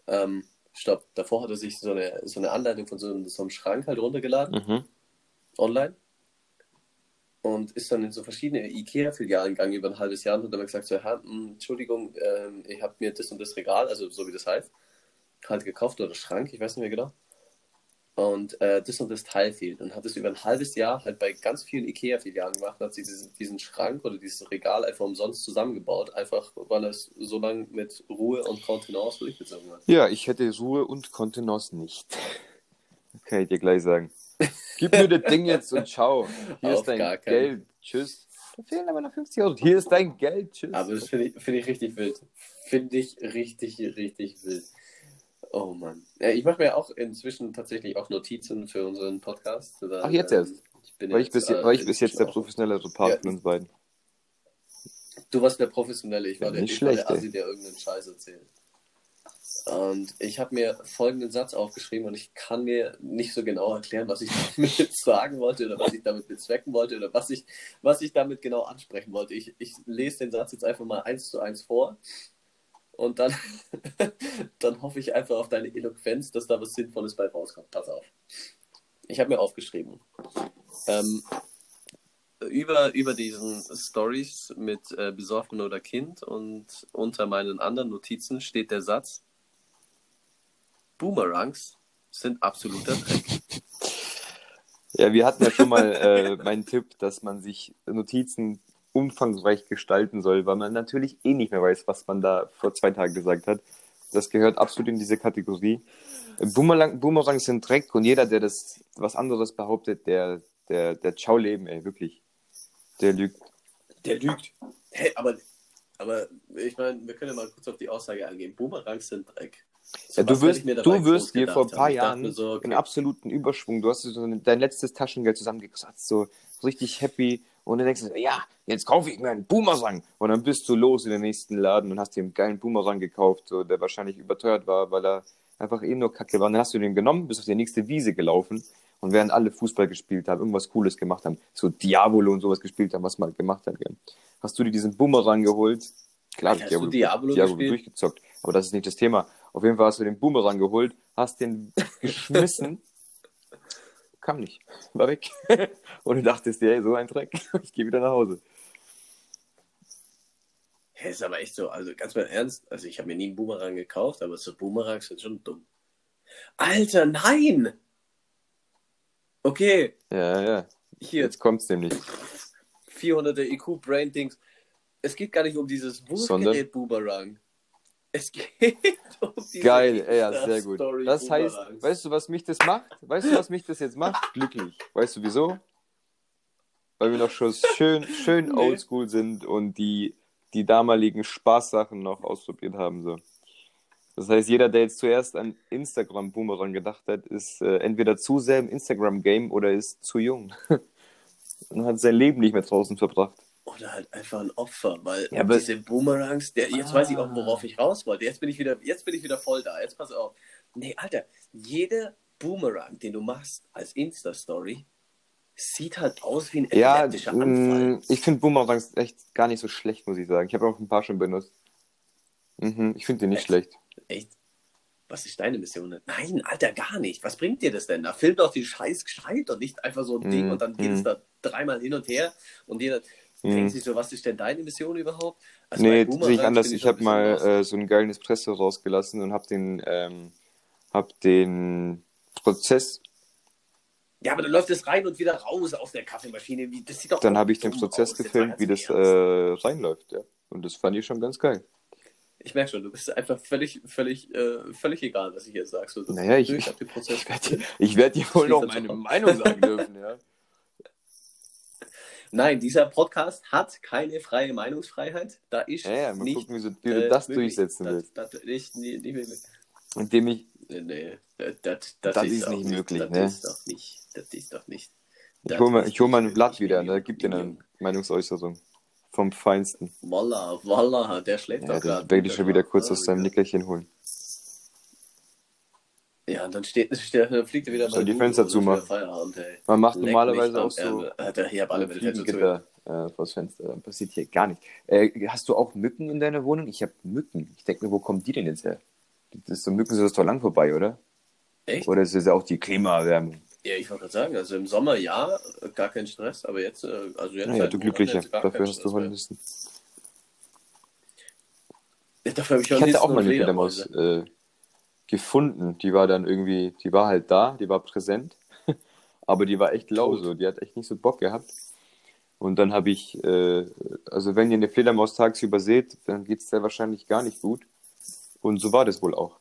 Ähm, stopp, davor hat er sich so eine, so eine Anleitung von so, einem- so einem Schrank halt runtergeladen, Mhm. online. Und ist dann in so verschiedene Ikea-Filialen gegangen über ein halbes Jahr und hat dann gesagt, so, mh, Entschuldigung, ähm, ich habe mir das und das Regal, also so wie das heißt, halt gekauft oder Schrank, ich weiß nicht mehr genau. Und äh, das und das Teil fehlt. Und hat es über ein halbes Jahr halt bei ganz vielen Ikea-Filialen gemacht und hat sich diesen, diesen Schrank oder dieses Regal einfach umsonst zusammengebaut, einfach weil er es so lange mit Ruhe und Kontenance durchgezogen hat. Ja, ich hätte Ruhe und Kontenance nicht. Kann ich dir gleich sagen. Gib mir das Ding jetzt und ciao. Hier Auf ist dein. Geld. Tschüss. Da fehlen aber noch 50 Euro. Hier ist dein Geld. Tschüss. Aber das finde ich, finde ich richtig wild. Finde ich richtig, richtig wild. Oh Mann. Ja, ich mache mir auch inzwischen tatsächlich auch Notizen für unseren Podcast. weil, Ach, jetzt ähm, erst? Ich bin weil ich bis, äh, weil ich bis jetzt der professionellere Part Ja. von uns beiden. Du warst der Professionelle, ich war der, nicht ich war der schlecht, ey. Assi, der irgendeinen Scheiß erzählt. Und ich habe mir folgenden Satz aufgeschrieben und ich kann mir nicht so genau erklären, was ich damit sagen wollte oder was ich damit bezwecken wollte oder was ich, was ich damit genau ansprechen wollte. Ich, ich lese den Satz jetzt einfach mal eins zu eins vor und dann, dann hoffe ich einfach auf deine Eloquenz, dass da was Sinnvolles bei rauskommt. Pass auf. Ich habe mir aufgeschrieben. Ähm, über, über diesen Stories mit äh, Besoffen oder Kind und unter meinen anderen Notizen steht der Satz: Boomerangs sind absoluter Dreck. Ja, wir hatten ja schon mal äh, meinen Tipp, dass man sich Notizen umfangreich gestalten soll, weil man natürlich eh nicht mehr weiß, was man da vor zwei Tagen gesagt hat. Das gehört absolut in diese Kategorie. Boomerang, Boomerangs sind Dreck und jeder, der das was anderes behauptet, der, der, der Ciao leben, ey, wirklich. Der lügt. Der lügt. Hey, aber, aber ich meine, wir können ja mal kurz auf die Aussage eingehen. Boomerangs sind Dreck. So, Ja, du wirst, du wirst dir vor ein paar Jahren so, okay, in absoluten Überschwung, du hast so dein letztes Taschengeld zusammengekratzt, so richtig happy und dann denkst du, ja, jetzt kaufe ich mir einen Boomerang und dann bist du los in den nächsten Laden und hast dir einen geilen Boomerang gekauft, so, der wahrscheinlich überteuert war, weil er einfach eh nur kacke war. Und dann hast du den genommen, bist auf die nächste Wiese gelaufen und während alle Fußball gespielt haben, irgendwas Cooles gemacht haben, so Diabolo und sowas gespielt haben, was man gemacht hat, gell. hast du dir diesen Boomerang geholt. Klar, Hast du Diabolo gespielt? durchgezockt, aber das ist nicht das Thema. Auf jeden Fall hast du den Boomerang geholt, hast den geschmissen, kam nicht, war weg. Und du dachtest dir, ey, so ein Dreck, ich gehe wieder nach Hause. Hä, ist aber echt so, also ganz mal ernst, also ich habe mir nie einen Boomerang gekauft, aber so Boomerangs sind schon dumm. Alter, nein! Okay, Ja, ja, hier, jetzt kommt's nämlich. 400er IQ Brain Dings. Es geht gar nicht um dieses? Wurfgerät Boomerang. Es geht um diese Geil, ja, sehr gut. Insta-Story Das heißt, Boomerangs. weißt du, was mich das macht? Weißt du, was mich das jetzt macht? Glücklich. Weißt du wieso? Weil wir noch schon schön, schön Nee. oldschool sind und die, die damaligen Spaßsachen noch ausprobiert haben. So. Das heißt, jeder, der jetzt zuerst an Instagram-Boomerang gedacht hat, ist äh, entweder zu sehr im Instagram-Game oder ist zu jung. und hat sein Leben nicht mehr draußen verbracht. Oder halt einfach ein Opfer, weil Ja, aber- diese Boomerangs, der, jetzt Ah. weiß ich auch, worauf ich raus wollte. Jetzt bin ich wieder, jetzt bin ich wieder voll da. Jetzt pass auf. Nee, Alter, jeder Boomerang, den du machst als Insta-Story, sieht halt aus wie ein Ja, epileptischer Anfall. ich finde Boomerangs echt gar nicht so schlecht, muss ich sagen. Ich habe auch ein paar schon benutzt. Mhm, ich finde die nicht Echt? schlecht. Echt? Was ist deine Mission? Nein, Alter, gar nicht. Was bringt dir das denn? Da filmt doch die Scheiß gescheit und nicht einfach so ein Ding Mm, und dann geht mm. es da dreimal hin und her und jeder Mm. denkt sich so, was ist denn deine Mission überhaupt? Also nee, sehe ich anders. Ich ein habe mal äh, so einen geilen Espresso rausgelassen und habe den, ähm, hab den Prozess Ja, aber dann läuft es rein und wieder raus aus der Kaffeemaschine. Das sieht doch Dann habe ich den Prozess aus, gefilmt, wie das äh, reinläuft, ja. Und das fand ich schon ganz geil. Ich merke schon, du bist einfach völlig, völlig, äh, völlig egal, was ich jetzt sage. So, Naja, ich- Prozess Ich werde ich werd dir wohl noch meine. Meinung sagen dürfen, ja. Nein, dieser Podcast hat keine freie Meinungsfreiheit. Da ist Ja, ja, mal nicht, gucken, wie, so, wie du äh, das möglich. durchsetzen das, willst. Das, nicht, nicht, nicht möglich. Indem ich, Nee, nee, das, das, das, Das ist, ist nicht möglich, das ne? ist doch nicht. Das ist doch nicht. ich Das hole mal, ich hol mal nicht ein Blatt wieder, Minion, ne? Gib dir eine. Meinungsäußerung. Vom Feinsten. Voila, voila, der schläft Ja, doch das gerade. werde ich schon wieder kurz aus seinem ja. Nickerchen holen. Ja, und dann steht, steht dann fliegt er wieder mal die Fenster zumachen? Feierabend, ey. Man macht Leck normalerweise auch so Ärmel. Hat er hier alle zu. Fliegengitter äh, vors Fenster. Dann passiert hier gar nichts. Äh, hast du auch Mücken in deiner Wohnung? Ich habe Mücken. Ich denke mir, wo kommen die denn jetzt her? Das ist so Mücken sind das doch lang vorbei, oder? Echt? Oder ist es ja auch die Klimaerwärmung? Ja, ich wollte gerade sagen, also im Sommer ja, gar kein Stress, aber jetzt, äh, also jetzt. Naja, seit du Glücklicher. Dafür hast du. Hornissen. Ja, Dafür habe ich, Ich hatte auch mal eine. Fledermaus äh, gefunden. Die war dann irgendwie, die war halt da, die war präsent. Aber die war echt lau so. Die hat echt nicht so Bock gehabt. Und dann habe ich, äh, also wenn ihr eine Fledermaus tagsüber seht, dann geht's der wahrscheinlich gar nicht gut. Und so war das wohl auch.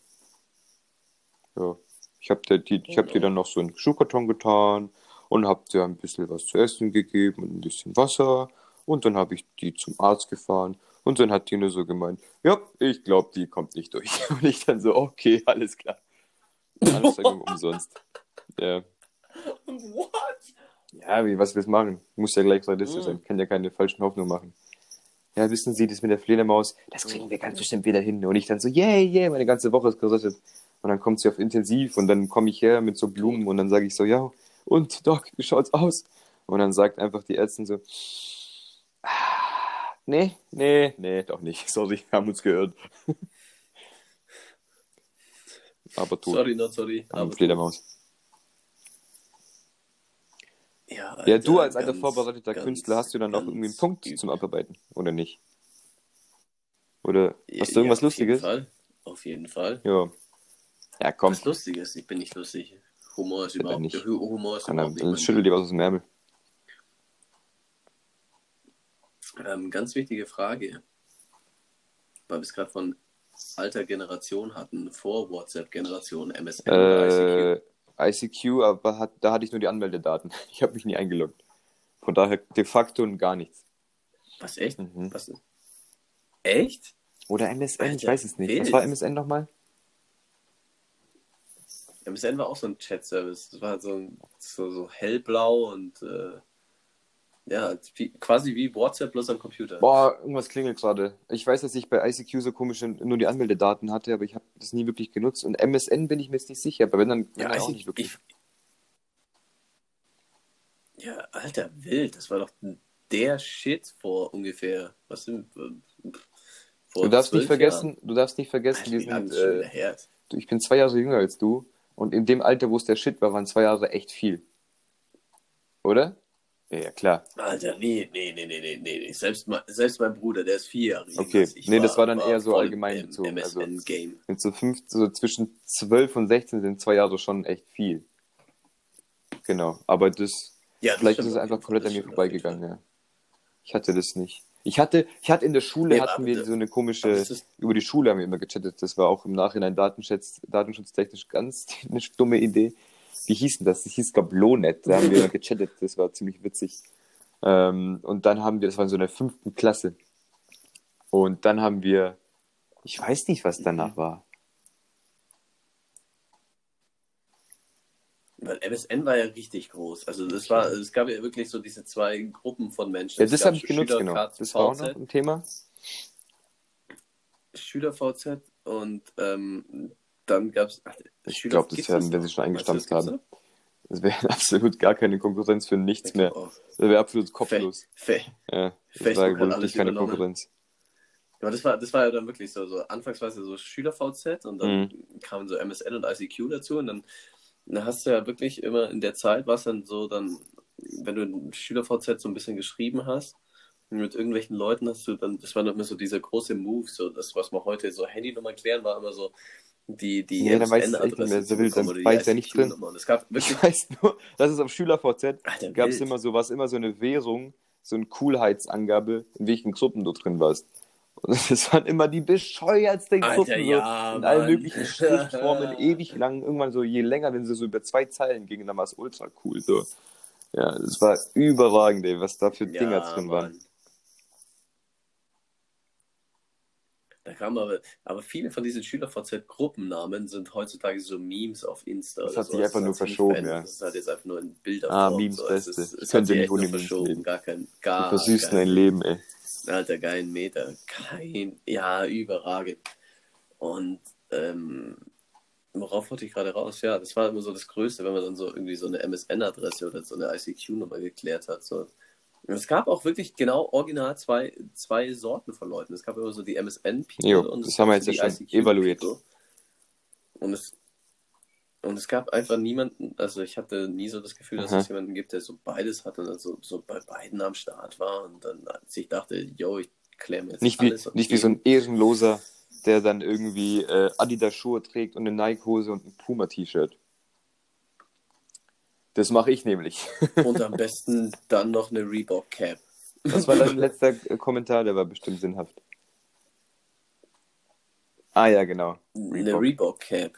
Ja. Ich habe die, ich hab die dann noch so in den Schuhkarton getan und habe dir ein bisschen was zu essen gegeben und ein bisschen Wasser. Und dann habe ich die zum Arzt gefahren. Und dann hat die nur so gemeint, ja, ich glaube, die kommt nicht durch. Und ich dann so, okay, alles klar. Anstrengung umsonst. Ja. What? Ja, wie, was willst du machen? Muss ja gleich realistisch Mhm. sein. Kann ja keine falschen Hoffnungen machen. Ja, wissen Sie, das mit der Fledermaus, das kriegen wir ganz bestimmt wieder hin. Und ich dann so, yay, yay, meine ganze Woche ist gerettet. Und dann kommt sie auf Intensiv und dann komme ich her mit so Blumen und dann sage ich so, ja, und Doc, wie schaut's aus? Und dann sagt einfach die Ärztin so, nee, nee, nee, doch nicht. Sorry, haben uns gehört. Aber tot. Sorry, not sorry. Aber Fledermaus. Ja, Ja, du als alter ganz, vorbereiteter ganz, Künstler hast du dann noch ganz irgendwie einen Punkt übel. zum Abarbeiten, oder nicht? Oder hast du Ja, irgendwas auf Lustiges? Jeden Fall. Auf jeden Fall. Ja. Ja, komm. Was Lustiges? Ich bin nicht lustig. Humor ist bin überhaupt nicht. Humor ist überhaupt nicht. schüttel dir was aus dem Ärmel. Ding. Ähm, ganz wichtige Frage. Weil wir es gerade von alter Generation hatten, vor WhatsApp-Generation, MSN oder ICQ. Äh, ICQ, aber hat, da hatte ich nur die Anmeldedaten. Ich habe mich nie eingeloggt. Von daher de facto gar nichts. Was, echt? Mhm. Was? Echt? Oder MSN, ich Alter, weiß es nicht. Was war MSN nochmal? MSN war auch so ein Chat-Service. Das war so, so, so hellblau und äh, ja, wie, quasi wie WhatsApp bloß am Computer. Boah, irgendwas klingelt gerade. Ich weiß, dass ich bei ICQ so komische nur die Anmeldedaten hatte, aber ich habe das nie wirklich genutzt. Und MSN bin ich mir jetzt nicht sicher, aber wenn dann, Ja, dann auch ICQ nicht wirklich. ich, ja, alter, wild. Das war doch der Shit vor ungefähr, was sind, äh, vor Du darfst nicht vergessen, du darfst nicht Jahren. vergessen, schon wieder äh, ich bin zwei Jahre jünger als du und in dem Alter, wo es der Shit war, waren zwei Jahre echt viel. Oder? Ja, klar. Alter, nee, nee, nee, nee, nee, nee. Selbst, mein- selbst mein Bruder, der ist vier Jahre Okay. Nee, das war dann eher so allgemein bezogen, also- MSN-Game. Mit so fünf, so zwischen zwölf und 16 sind zwei Jahre schon echt viel. Genau. Aber das, Ja, das vielleicht ist es einfach komplett an mir vorbeigegangen, ja. Ich hatte das nicht. Ich hatte, ich hatte in der Schule, Nee, hatten wir so eine komische, über die Schule haben wir immer gechattet. Das war auch im Nachhinein datenschutz, datenschutztechnisch ganz eine dumme Idee. Wie hieß denn das? Das hieß Gablonet. Da haben wir gechattet. Das war ziemlich witzig. Ähm, und dann haben wir, das war in so einer fünften Klasse. Und dann haben wir, ich weiß nicht, was danach war. weil MSN war ja richtig groß. Also das war, es gab ja wirklich so diese zwei Gruppen von Menschen. Ja, das habe ich genutzt, genau. Das war auch noch ein Thema. Schüler-VZ und ähm, dann gab es. Ich glaube, das werden, wenn sie schon eingestampft haben. Das wäre absolut gar keine Konkurrenz für nichts mehr. Das wäre absolut kopflos. Fe Ja, das Facebook war wirklich keine übernommen. Konkurrenz. Ja, das war, das war ja dann wirklich so, so anfangs war es ja so Schüler-VZ und dann Mhm. kamen so MSN und ICQ dazu und dann, dann hast du ja wirklich immer in der Zeit, was dann so dann, wenn du in Schüler-VZ so ein bisschen geschrieben hast, mit irgendwelchen Leuten hast du dann, das war dann immer so dieser große Move, so das, was man heute so Handynummer klären, war immer so, die, die Nee, dann weiß ich nicht mehr, so wild, dann weiß ich ja nicht drin. Und es gab wirklich, Ich weiß nur, das ist auf SchülerVZ, gab es immer so, was immer so eine Währung, so eine Coolheitsangabe, in welchen Gruppen du drin warst. Und das waren immer die bescheuertsten Alter, Gruppen, so, ja, in allen Mann. möglichen Schriftformen, ewig lang. Irgendwann so, je länger, wenn sie so über zwei Zeilen gingen, dann war es ultra cool. So. Ja, das war überragend, ey, was da für Dinger drin waren. Da kamen aber, aber viele von diesen Schüler-VZ-Gruppennamen sind heutzutage so Memes auf Insta. Das hat so. sich einfach nur verschoben, ja. Das ist halt jetzt einfach nur ein Bilder. Ah, Memes Es, Beste. ist, Ich es sich nicht ohne Memes verschoben. leben. Gar kein, gar versüßen kein dein Leben, ey. Alter, kein Meter. Kein, ja, überragend. Und, ähm, worauf wollte ich gerade raus? Ja, das war immer so das Größte, wenn man dann so irgendwie so eine MSN-Adresse oder so eine ICQ-Nummer geklärt hat. So. Es gab auch wirklich genau original zwei, zwei Sorten von Leuten. Es gab immer so die MSN-People und das haben wir jetzt so ja schon evaluiert. Und es, und es gab einfach niemanden, also ich hatte nie so das Gefühl, dass Aha. es jemanden gibt, der so beides hatte und also so bei beiden am Start war und dann sich dachte, yo, ich kläre mir jetzt Nicht wie, alles. und nicht wie so ein Ehrenloser, der dann irgendwie äh, Adidas-Schuhe trägt und eine Nike-Hose und ein Puma-T-Shirt. Das mache ich nämlich. Und am besten dann noch eine Reebok Cap. Das war dein letzter Kommentar, der war bestimmt sinnhaft. Ah ja, genau. Eine Reebok. Reebok Cap.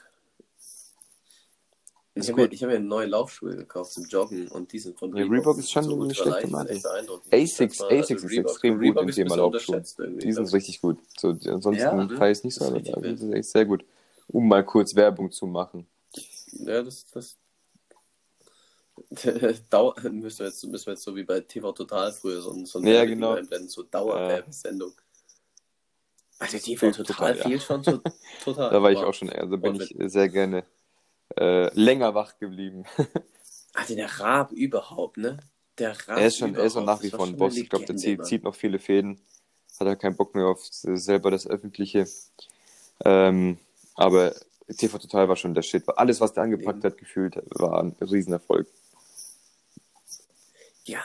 Ich habe mir, hab mir neue Laufschuhe gekauft zum Joggen und die sind von Ja, Reebok. Reebok ist schon so eine schlechte Marke. Asics, also Asics ist Reebok- extrem gut Reebok im Thema Laufschuhe. Die sind ich. richtig gut. So, ansonsten Ja, ne? feiere ich nicht so, aber wild. ist echt sehr gut. Um mal kurz Werbung zu machen. Ja, das, das Dauer, müssen, wir jetzt, müssen wir jetzt so wie bei TV Total früher so, so ein Ja, genau. einblenden, so Dauerwerbesendung. Also TV Total total, ja. fehlt schon to, total. Da war ich auch schon, also bin ich sehr gerne äh, länger wach geblieben. Also der Raab überhaupt, ne? Der Raab Er ist schon, er ist nach wie vor ein Boss. Ich glaube, der zieht, zieht noch viele Fäden. Hat er keinen Bock mehr auf selber das Öffentliche. Ähm, aber TV Total war schon der Shit. Alles, was der angepackt Eben. hat, gefühlt, war ein Riesenerfolg. Ja,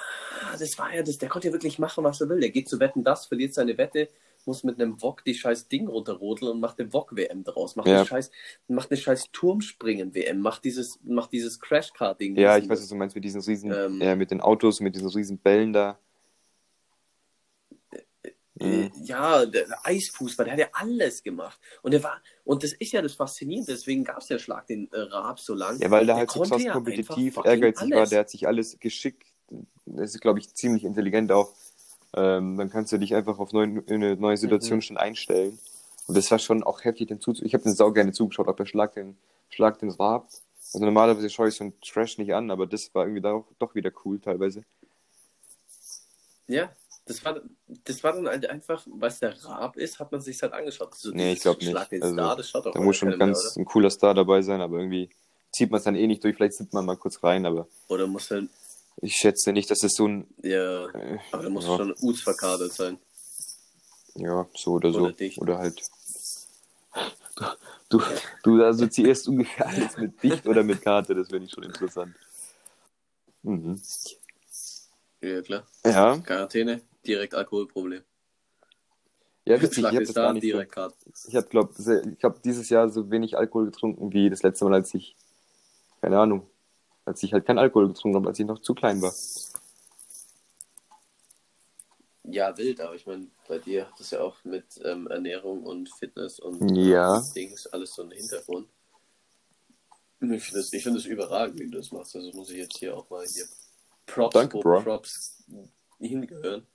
das war ja das. Der konnte ja wirklich machen, was er will. Der geht zu Wetten, das verliert seine Wette, muss mit einem Wok die scheiß Ding runterrodeln und macht eine Wok-WM draus. Macht, Ja. eine scheiß, macht eine scheiß Turmspringen-WM. Macht dieses, macht dieses Crash-Car-Ding. Ja, ich weiß, was du meinst mit diesen riesen, Ähm. ja, mit den Autos, mit diesen riesen Bällen da. Äh, Mhm. Ja, der, Eisfußball, der hat ja alles gemacht. Und der war, und das ist ja das Faszinierende, deswegen gab es ja Schlag den äh, Raab so lang. Ja, weil der Der halt so krass kompetitiv, ehrgeizig war, der hat sich alles geschickt. Das ist, glaube ich, ziemlich intelligent auch. Ähm, dann kannst du dich einfach auf neu, in eine neue Situation Mhm. schon einstellen. Und das war schon auch heftig, den zuzuschauen. Ich habe den sau gerne zugeschaut, auch bei Schlag den, Schlag den Raab. Also normalerweise schaue ich so einen Trash nicht an, aber das war irgendwie doch, doch wieder cool teilweise. Ja, das war, das war dann halt einfach, weil es der Raab ist, hat man sich halt angeschaut. So Nee, ich dieses glaub nicht. Also, Star, das schaut doch Da muss schon keiner mehr, ganz ein cooler Star dabei sein, aber irgendwie zieht man es dann eh nicht durch. Vielleicht sieht man mal kurz rein, aber Oder, oder muss halt, ich schätze nicht, dass es so ein, ja, äh, aber da muss ja, schon Uts verkadert sein. ja, so oder so. Oder dicht. Oder halt. Du, du assoziierst ungefähr alles mit dicht oder mit Karte, das finde ich schon interessant. Mhm. Ja, klar. Ja, Quarantäne, direkt Alkoholproblem. ja, witzig, ich habe das gar nicht so. direkt Karte. Ich habe, glaube ich, habe dieses Jahr so wenig Alkohol getrunken wie das letzte Mal, als ich, keine Ahnung, als ich halt kein Alkohol getrunken habe, als ich noch zu klein war. Ja, wild, aber ich meine, bei dir hat das ja auch mit ähm, Ernährung und Fitness und Ja. ähm, Dings alles so einen Hintergrund. Und Ich finde das, ich find das überragend, wie du das machst. Also muss ich jetzt hier auch mal hier Props, Danke, Bro. Props hingehören.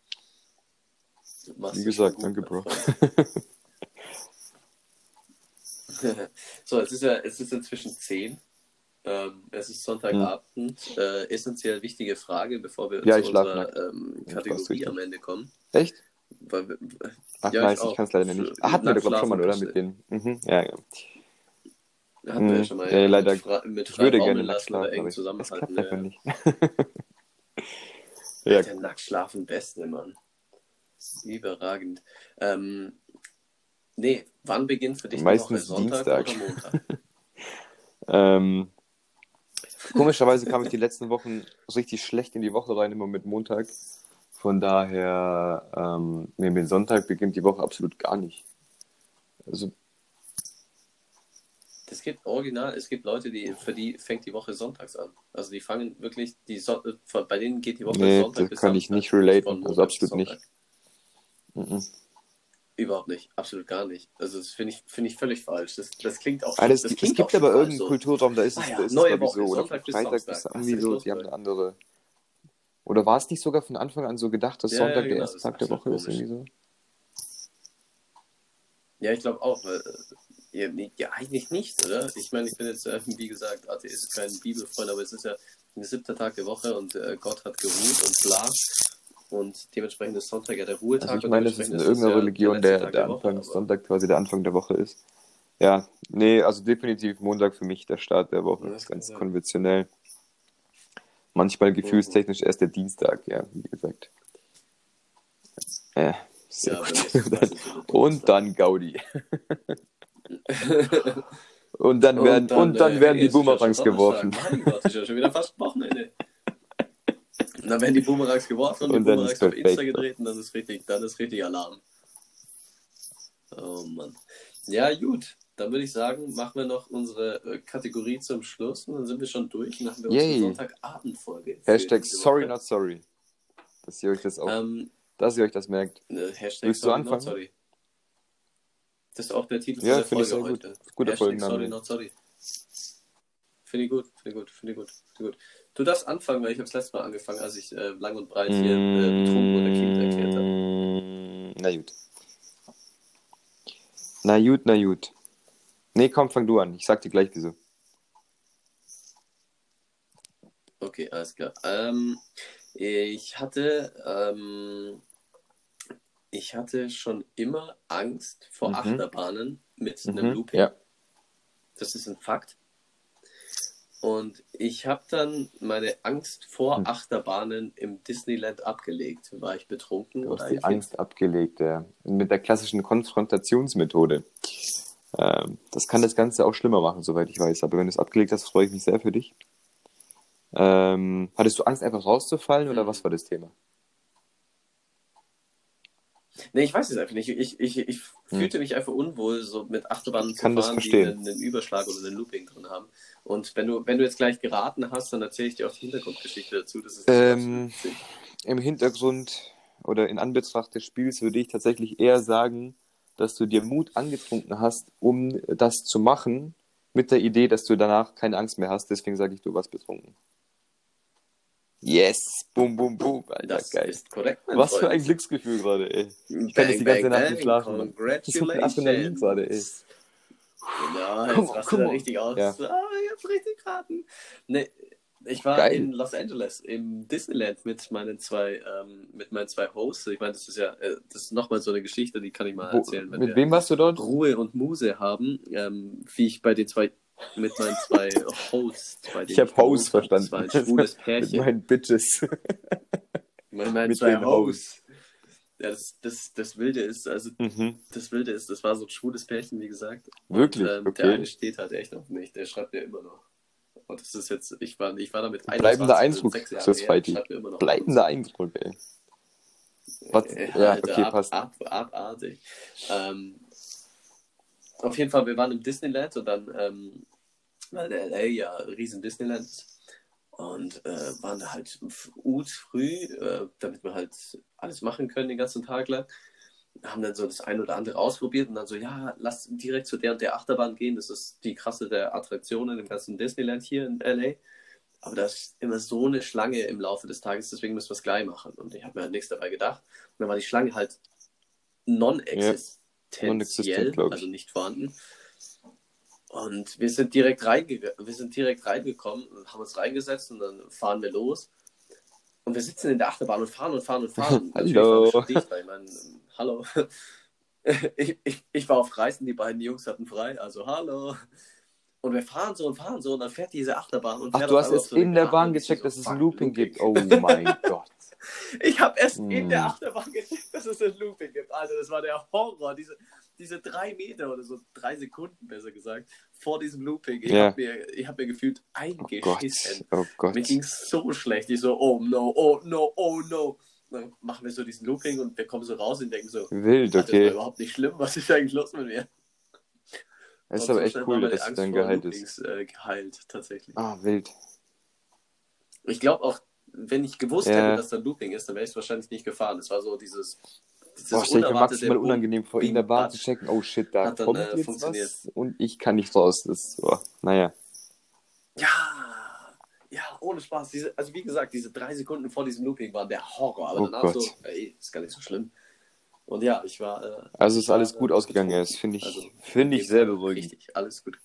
Wie gesagt, gut, danke, Bro. So, es ist ja, es ist inzwischen 10. Ähm, es ist Sonntagabend. Äh, essentiell wichtige Frage, bevor wir Hm. Ja, zu unserer nackt. ähm, Ja, Kategorie am Ende kommen. Echt? Weil wir, Ach, Ja, nice, ich ich, kann es leider nicht. Für- Ach, hatten wir doch, schon mal, oder? Mit den. Mhm, ja, ja. hatten wir ja Mhm. schon mal. Ja, leider. Mit, Ich würde gerne nackt schlafen, eng aber zusammenhalten. klappt einfach Ja. nicht. Ja. ja, Der Nacktschlafen Beste, Mann. Überragend. Ähm, nee, wann beginnt für dich Meistens die Woche? Sonntag Dienstag. oder Montag? ähm, komischerweise kam ich die letzten Wochen richtig schlecht in die Woche rein, immer mit Montag. Von daher, ähm, nee, mit Sonntag beginnt die Woche absolut gar nicht. Also, Das gibt original, es gibt Leute, die für die fängt die Woche sonntags an. Also die fangen wirklich, die so bei denen geht die Woche Nee, Sonntag das bis kann ich nicht relaten, also absolut nicht. Sonntag. Mhm. Überhaupt nicht, absolut gar nicht. Also das finde ich, finde ich völlig falsch. Das, das klingt auch. Ah, das, das es klingt gibt aber irgendeinen so. Kulturraum, da ist es, Ah ja, da ist es neue ich Woche, so. Oder Freitag bis Samstag. irgendwie so, ist die haben eine andere. Oder war es nicht sogar von Anfang an so gedacht, dass Ja, Sonntag ja, der genau, erste das ist Tag der Woche ist? komisch. Irgendwie so? Ja, ich glaube auch. Weil, äh, ja, eigentlich nicht, oder? Ich meine, ich bin jetzt, äh, wie gesagt, Atheist, kein Bibelfreund, aber es ist ja der siebte Tag der Woche und äh, Gott hat geruht und bla. Und dementsprechend ist Sonntag ja der Ruhetag. Also ich und meine, das ist in irgendeiner es ja Religion der, der Woche, Anfang, aber- Sonntag quasi der Anfang der Woche ist. Ja, nee, also definitiv Montag für mich der Start der Woche. Ja, ganz konventionell. Manchmal gefühlstechnisch erst der Dienstag, ja, wie gesagt. Ja, sehr Ja, gut. es der Und dann Gaudi. Und dann werden, und dann, äh, werden die Boomerangs geworfen. Mein Gott, ist ja schon wieder fast Wochenende. Und dann werden die Boomerangs geworfen und, Und die Boomerangs auf. Insta gedreht und dann ist richtig, dann ist richtig Alarm. Oh Mann. Ja, gut. Dann würde ich sagen, machen wir noch unsere äh, Kategorie zum Schluss und dann sind wir schon durch und dann haben wir Yay. unsere Sonntagabendfolge. Hashtag sorry not sorry. Dass ihr euch das auch, Ähm, dass ihr euch das merkt. äh, Hashtag Willst du sorry, anfangen? not sorry. Das ist auch der Titel Ja, von finde der ich Folge sehr gut. heute. Guter Hashtag Folgenname. sorry, not sorry. Finde ich gut, finde ich gut, finde ich gut, finde ich gut. Du darfst anfangen, weil ich habe das letzte Mal angefangen, als ich äh, lang und breit hier äh, betrunken oder Kind erklärt habe. Mm, Na gut. Na gut, na gut. Nee, komm, fang du an. Ich sag dir gleich wieso. Okay, alles klar. Ähm, ich hatte, ähm, ich hatte schon immer Angst vor Mhm. Achterbahnen mit einem Mhm, Looping. Ja. Das ist ein Fakt. Und ich habe dann meine Angst vor Hm. Achterbahnen im Disneyland abgelegt. War ich betrunken Du oder hast die ein Angst abgelegt, ja. Mit der klassischen Konfrontationsmethode. Ähm, das kann das Ganze auch schlimmer machen, soweit ich weiß. Aber wenn du es abgelegt hast, freue ich mich sehr für dich. Ähm, hattest du Angst, einfach rauszufallen oder Mhm. was war das Thema? Nee, ich weiß es einfach nicht. Ich, ich, ich Hm. fühlte mich einfach unwohl, so mit Achterbahnen zu kann das fahren, die einen, einen Überschlag oder einen Looping drin haben. Und wenn du, wenn du jetzt gleich geraten hast, dann erzähle ich dir auch die Hintergrundgeschichte dazu. Das ist Ähm. Im Hintergrund oder in Anbetracht des Spiels würde ich tatsächlich eher sagen, dass du dir Mut angetrunken hast, um das zu machen, mit der Idee, dass du danach keine Angst mehr hast. Deswegen sage ich, du warst betrunken. Yes! Bum, bum, bum. Alter, das geil. ist korrekt. Was für ein Glücksgefühl gerade, ey. Bang, Ich kann jetzt die ganze bang, Nacht bang. nicht schlafen, Mann. Das ist Adrenalin Congratulations. gerade, ey. Genau, jetzt rast come da richtig aus. Ja. Ah, ich hab's richtig geraten. Nee, ich war Geil. in Los Angeles im Disneyland mit meinen zwei, ähm, mit meinen zwei Hosts. Ich meine, das ist ja, äh, das ist nochmal so eine Geschichte, die kann ich mal Wo, erzählen, mit wem warst du dort? Ruhe und Muse haben, ähm, wie ich bei den zwei, mit meinen zwei Hosts, Ich habe gewohnt Host hab. verstanden. Das ein schwules Mit Pärchen. meinen Bitches. Mit meinen mit zwei Hosts. Ja, das, das, das Wilde ist, also mhm. das Wilde ist, das war so ein schwules Pärchen, wie gesagt. Wirklich? Und, ähm, Okay. Der eine steht halt echt auf mich, der schreibt mir immer noch. Und das ist jetzt, ich war, ich war damit Bleibender 21, Eindruck, immer noch Bleibender Eindruck, ey. Was? Äh, Ja, Alter, okay, ab, passt. Ab, abartig. Ähm, auf jeden Fall, wir waren im Disneyland und dann, ähm, weil der LA ja riesen Disneyland ist. Und äh, waren da halt f- ut früh, äh, damit wir halt alles machen können den ganzen Tag lang. Haben dann so das ein oder andere ausprobiert und dann so, ja, lass direkt zu der und der Achterbahn gehen. Das ist die krasse der Attraktionen im ganzen Disneyland hier in LA. Aber da ist immer so eine Schlange im Laufe des Tages, deswegen müssen wir es gleich machen. Und ich habe mir halt nichts dabei gedacht. Und dann war die Schlange halt Non-existent, glaub ich. also nicht vorhanden. Und wir sind direkt reinge wir sind direkt reingekommen und haben uns reingesetzt und dann fahren wir los. Und wir sitzen in der Achterbahn und fahren und fahren und fahren. Hallo. dicht, ich meine, hallo. ich, ich, ich war auf Reisen, die beiden Jungs hatten frei, also hallo. Und wir fahren so und fahren so und dann fährt diese Achterbahn und Ach, fährt du hast auf so in der Bahn gecheckt, so, dass es ein Looping gibt. Oh mein Gott. Ich habe erst in der Mm. Achterbahn gecheckt, dass es ein Looping gibt. Alter, das war der Horror. Diese, diese drei Meter oder so drei Sekunden, besser gesagt, vor diesem Looping. Ich Ja. habe mir, ich hab mir gefühlt Oh Gott. eingeschissen. Oh Gott. Mir ging es so schlecht. Ich so, oh no, oh no, oh no. Dann machen wir so diesen Looping und wir kommen so raus und denken so, Wild, das war okay. überhaupt nicht schlimm. Was ist eigentlich los mit mir? Es ist aber echt cool, dass Angst dann geheilt Loopings, ist. Äh, geheilt, tatsächlich. Ah, wild. Ich glaube auch, wenn ich gewusst Ja. hätte, dass da Looping ist, dann wäre ich wahrscheinlich nicht gefahren. Es war so dieses, dieses Boah, stell ich mir maximal Boom, unangenehm vor, in der Bing, Bahn zu checken, oh shit, da dann, kommt äh, jetzt funktioniert. was und ich kann nicht raus. Das so, naja. Ja, ja, ohne Spaß. Diese, also wie gesagt, diese drei Sekunden vor diesem Looping waren der Horror. Aber Oh danach Gott. so, ey, ist gar nicht so schlimm. Und ja, ich war. Äh, Also ist war, alles gut äh, ausgegangen, betrunken. das finde ich, Also, finde ich sehr beruhigend. Richtig, alles gut.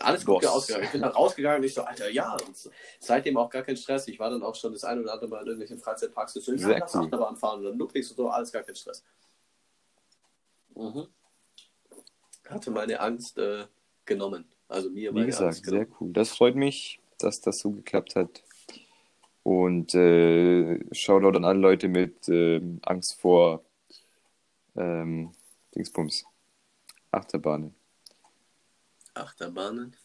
Alles gut Boss. ausgegangen. Ich bin dann rausgegangen und ich so, Alter, ja. Und seitdem auch gar kein Stress. Ich war dann auch schon das ein oder andere Mal in irgendwelchen Freizeitparks. So, ja, lass cool. Achterbahn fahren. Und dann Loopings und so, alles gar kein Stress. Mhm. Hatte meine Angst äh, genommen. Also mir Wie gesagt, Angst sehr cool. Das freut mich, dass das so geklappt hat. Und äh, Shoutout an alle Leute mit ähm, Angst vor ähm, Dingsbums. Achterbahnen. Achterbahnen.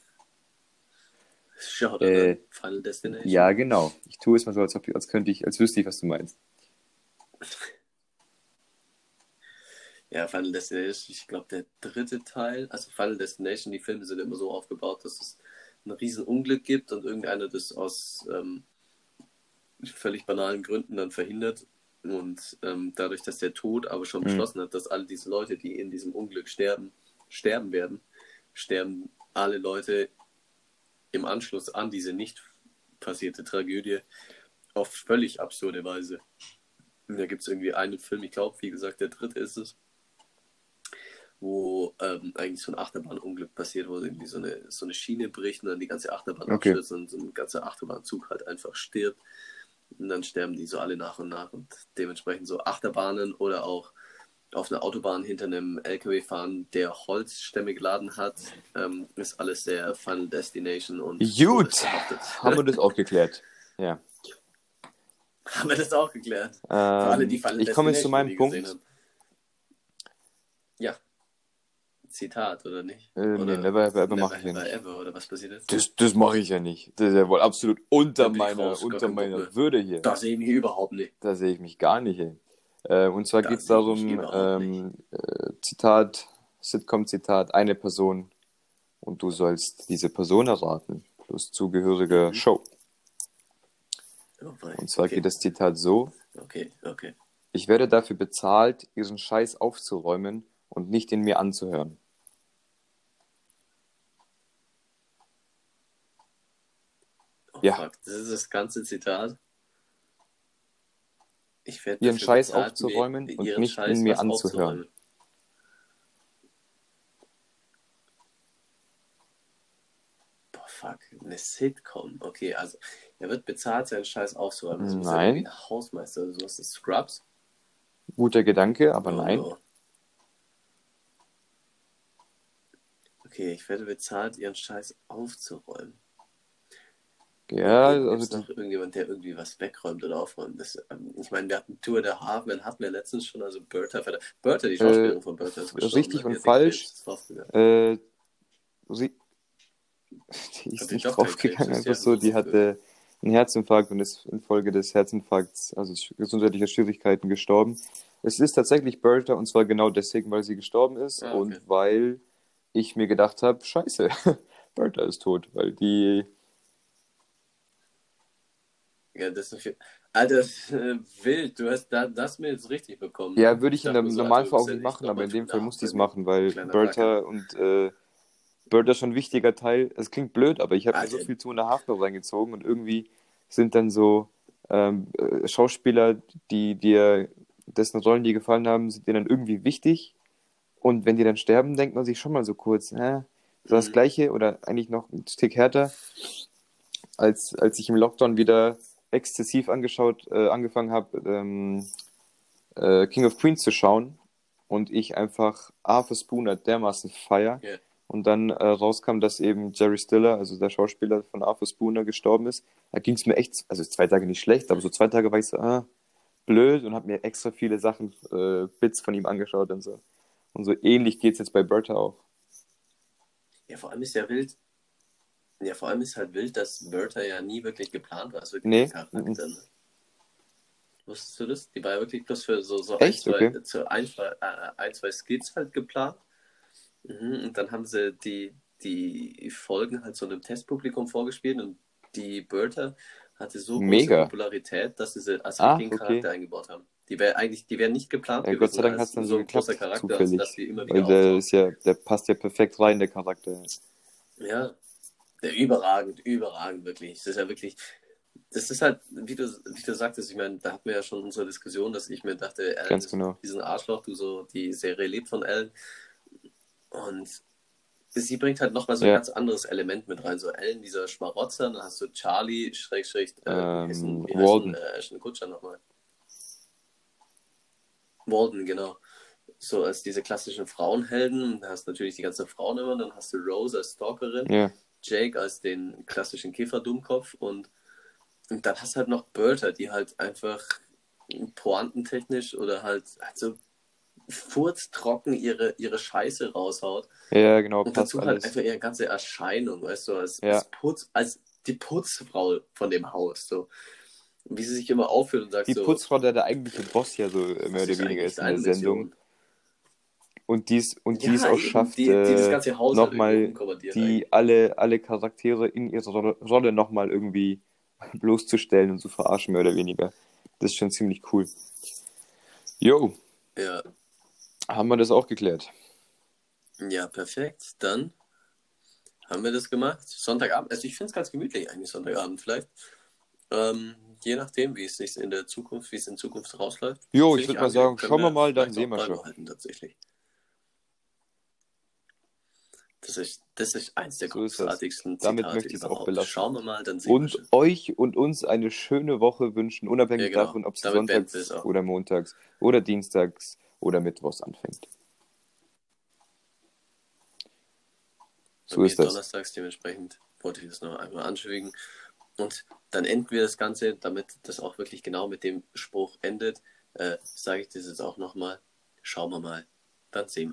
Schau Äh, Final Destination. Ja, genau. Ich tue es mal so, als, ob, als könnte ich, als wüsste ich, was du meinst. Ja, Final Destination, ich glaube, der dritte Teil, also Final Destination, die Filme sind immer so aufgebaut, dass es ein Riesenunglück gibt und irgendeiner das aus ähm, völlig banalen Gründen dann verhindert. Und ähm, dadurch, dass der Tod aber schon Mhm. beschlossen hat, dass alle diese Leute, die in diesem Unglück sterben, sterben werden, sterben alle Leute im Anschluss an diese nicht passierte Tragödie auf völlig absurde Weise. Und da gibt es irgendwie einen Film, ich glaube, wie gesagt, der dritte ist es, wo ähm, eigentlich so ein Achterbahnunglück passiert, wo irgendwie so eine, so eine Schiene bricht und dann die ganze Achterbahn Okay. abstürzt und so ein ganzer Achterbahnzug halt einfach stirbt. Und dann sterben die so alle nach und nach und dementsprechend so Achterbahnen oder auch auf einer Autobahn hinter einem LKW fahren, der Holzstämme geladen hat, ähm, ist alles sehr Final Destination und Gut. Haben wir das auch geklärt? Ja. Haben wir das auch geklärt? Ähm, Für alle, die Final ich komme jetzt zu meinem Punkt. Ja. Zitat, oder nicht? Äh, oder nee, never ever ever mache ich ja ever nicht. ever, oder was passiert jetzt? Das, das mache ich ja nicht. Das ist ja wohl absolut unter meiner, raus, unter meiner. Würde hier. Da sehe ich mich überhaupt nicht. Da sehe ich mich gar nicht hin. Äh, und zwar geht es darum, überhaupt ähm, äh, Zitat, Sitcom-Zitat, eine Person und du sollst diese Person erraten, plus zugehörige Mhm. Show. Und zwar okay. geht das Zitat so, Okay, okay. ich werde dafür bezahlt, ihren Scheiß aufzuräumen und nicht in mir anzuhören. Oh, Ja. fuck. Das ist das ganze Zitat. Ich werde Ihren Scheiß aufzuräumen und nicht in mir anzuhören. Boah, fuck. Eine Sitcom. Okay, also er wird bezahlt, seinen Scheiß aufzuräumen. Das muss ja Nein. irgendwie ein Hausmeister oder sowas. Das ist Scrubs. Guter Gedanke, aber Oh, nein. no. Okay, ich werde bezahlt, ihren Scheiß aufzuräumen. Ja, also noch irgendjemand, der irgendwie was wegräumt oder aufräumt? Das, ähm, ich meine, wir hatten Tour der Hafen, hatten wir letztens schon, also Bertha, Bertha, die Schauspielerin von Bertha ist gestorben. Äh, richtig ne? und hat falsch. Äh, sie, die ist nicht draufgegangen, einfach die so. Die hatte einen Herzinfarkt und ist infolge des Herzinfarkts, also gesundheitlicher Schwierigkeiten, gestorben. Es ist tatsächlich Bertha und zwar genau deswegen, weil sie gestorben ist Ah, okay. und weil ich mir gedacht habe, scheiße, Bertha ist tot, weil die, Ja, das ist viel. Alter, das ist, äh, wild. Du hast da, das mir jetzt richtig bekommen. ja, würde ich Ich in einem Normalfall Alter, auch nicht machen, aber in dem Fall musste ich es machen, weil Bertha und äh, Bertha schon ein wichtiger Teil. Es klingt blöd, aber ich habe mir so viel zu einer Halfball reingezogen und irgendwie sind dann so ähm, äh, Schauspieler, die dir, dessen Rollen dir gefallen haben, sind dir dann irgendwie wichtig. Und wenn die dann sterben, denkt man sich schon mal so kurz, hä? So das Mhm. Gleiche oder eigentlich noch ein Tick härter, als, als ich im Lockdown wieder exzessiv angeschaut, äh, angefangen habe, ähm, äh, King of Queens zu schauen und ich einfach Arthur Spooner dermaßen feier Ja. und dann äh, rauskam, dass eben Jerry Stiller, also der Schauspieler von Arthur Spooner, gestorben ist, da ging es mir echt, also zwei Tage nicht schlecht, aber so zwei Tage war ich so, ah, blöd und habe mir extra viele Sachen, äh, Bits von ihm angeschaut und so. Und so ähnlich geht's jetzt bei Bertha auch. Ja, vor allem ist ja wild. Ja, vor allem ist halt wild, dass Bertha ja nie wirklich geplant war. Also Nee. Charakter. Ne? Wusstest du das? Die war ja wirklich bloß für so, so Echt? ein, zwei, Okay. zu ein, äh, ein, zwei Skits halt geplant. Mhm, und dann haben sie die, die Folgen halt so einem Testpublikum vorgespielt und die Bertha hatte so große Mega. Popularität, dass sie sie als Ah, richtigen okay. Charakter eingebaut haben. Die wäre eigentlich, die wäre nicht geplant Ja, Gott sei Dank hat es dann so ein großer geklappt, Charakter, zufällig. dass sie immer wieder Weil der ist ja, der passt ja perfekt rein, der Charakter. Ja, überragend, überragend, wirklich. Das ist ja wirklich, das ist halt, wie du, wie du sagtest, ich meine, da hatten wir ja schon unsere Diskussion, dass ich mir dachte, Ellen Ganz ist genau. diesen Arschloch, du so, die Serie lebt von Ellen. Und sie bringt halt nochmal so ein Ja. ganz anderes Element mit rein. So Ellen, dieser Schmarotzer, dann hast du Charlie, Schrägstrich, äh, Ähm, wie Walden. äh, Ashton Kutscher nochmal? Walden, genau. So als diese klassischen Frauenhelden, da hast du natürlich die ganzen Frauen immer, dann hast du Rose als Stalkerin, Ja, Jake als den klassischen Kiffer-Dummkopf und, und dann hast du halt noch Bertha, die halt einfach pointentechnisch oder halt, halt so furztrocken ihre, ihre Scheiße raushaut ja genau, und dazu halt alles. einfach ihre ganze Erscheinung, weißt du, als, Ja. als, Putz, als die Putzfrau von dem Haus, so. Wie sie sich immer aufführt und sagt Die so, Putzfrau, der der eigentliche Boss ja so mehr oder weniger ist in der Sendung. Und die und Ja, es auch schafft, die, die das äh, ganze Haus halt nochmal eigentlich. die alle, alle Charaktere in ihrer Rolle, nochmal irgendwie bloßzustellen und zu verarschen, mehr oder weniger. Das ist schon ziemlich cool. Jo, Ja, haben wir das auch geklärt. ja, perfekt. Dann haben wir das gemacht. Sonntagabend, also ich finde es ganz gemütlich eigentlich Sonntagabend vielleicht. Ähm, je nachdem, wie es sich in der Zukunft, wie es in Zukunft rausläuft. Jo, ich würd mal sagen, schauen wir mal, dann sehen wir schon. Tatsächlich. Das ist, das ist eins der So großartigsten Damit Zitate möchte ich es auch belassen. Schauen wir mal, dann sehen wir Und schon. euch und uns eine schöne Woche wünschen, unabhängig Ja, genau. davon, ob es Damit wir sonntags oder montags oder dienstags oder mittwochs anfängt. So ist das. Donnerstags dementsprechend wollte ich das noch einmal anfügen. Und dann enden wir das Ganze, damit das auch wirklich genau mit dem Spruch endet, äh, sage ich das jetzt auch nochmal. Schauen wir mal. Dann sehen wir.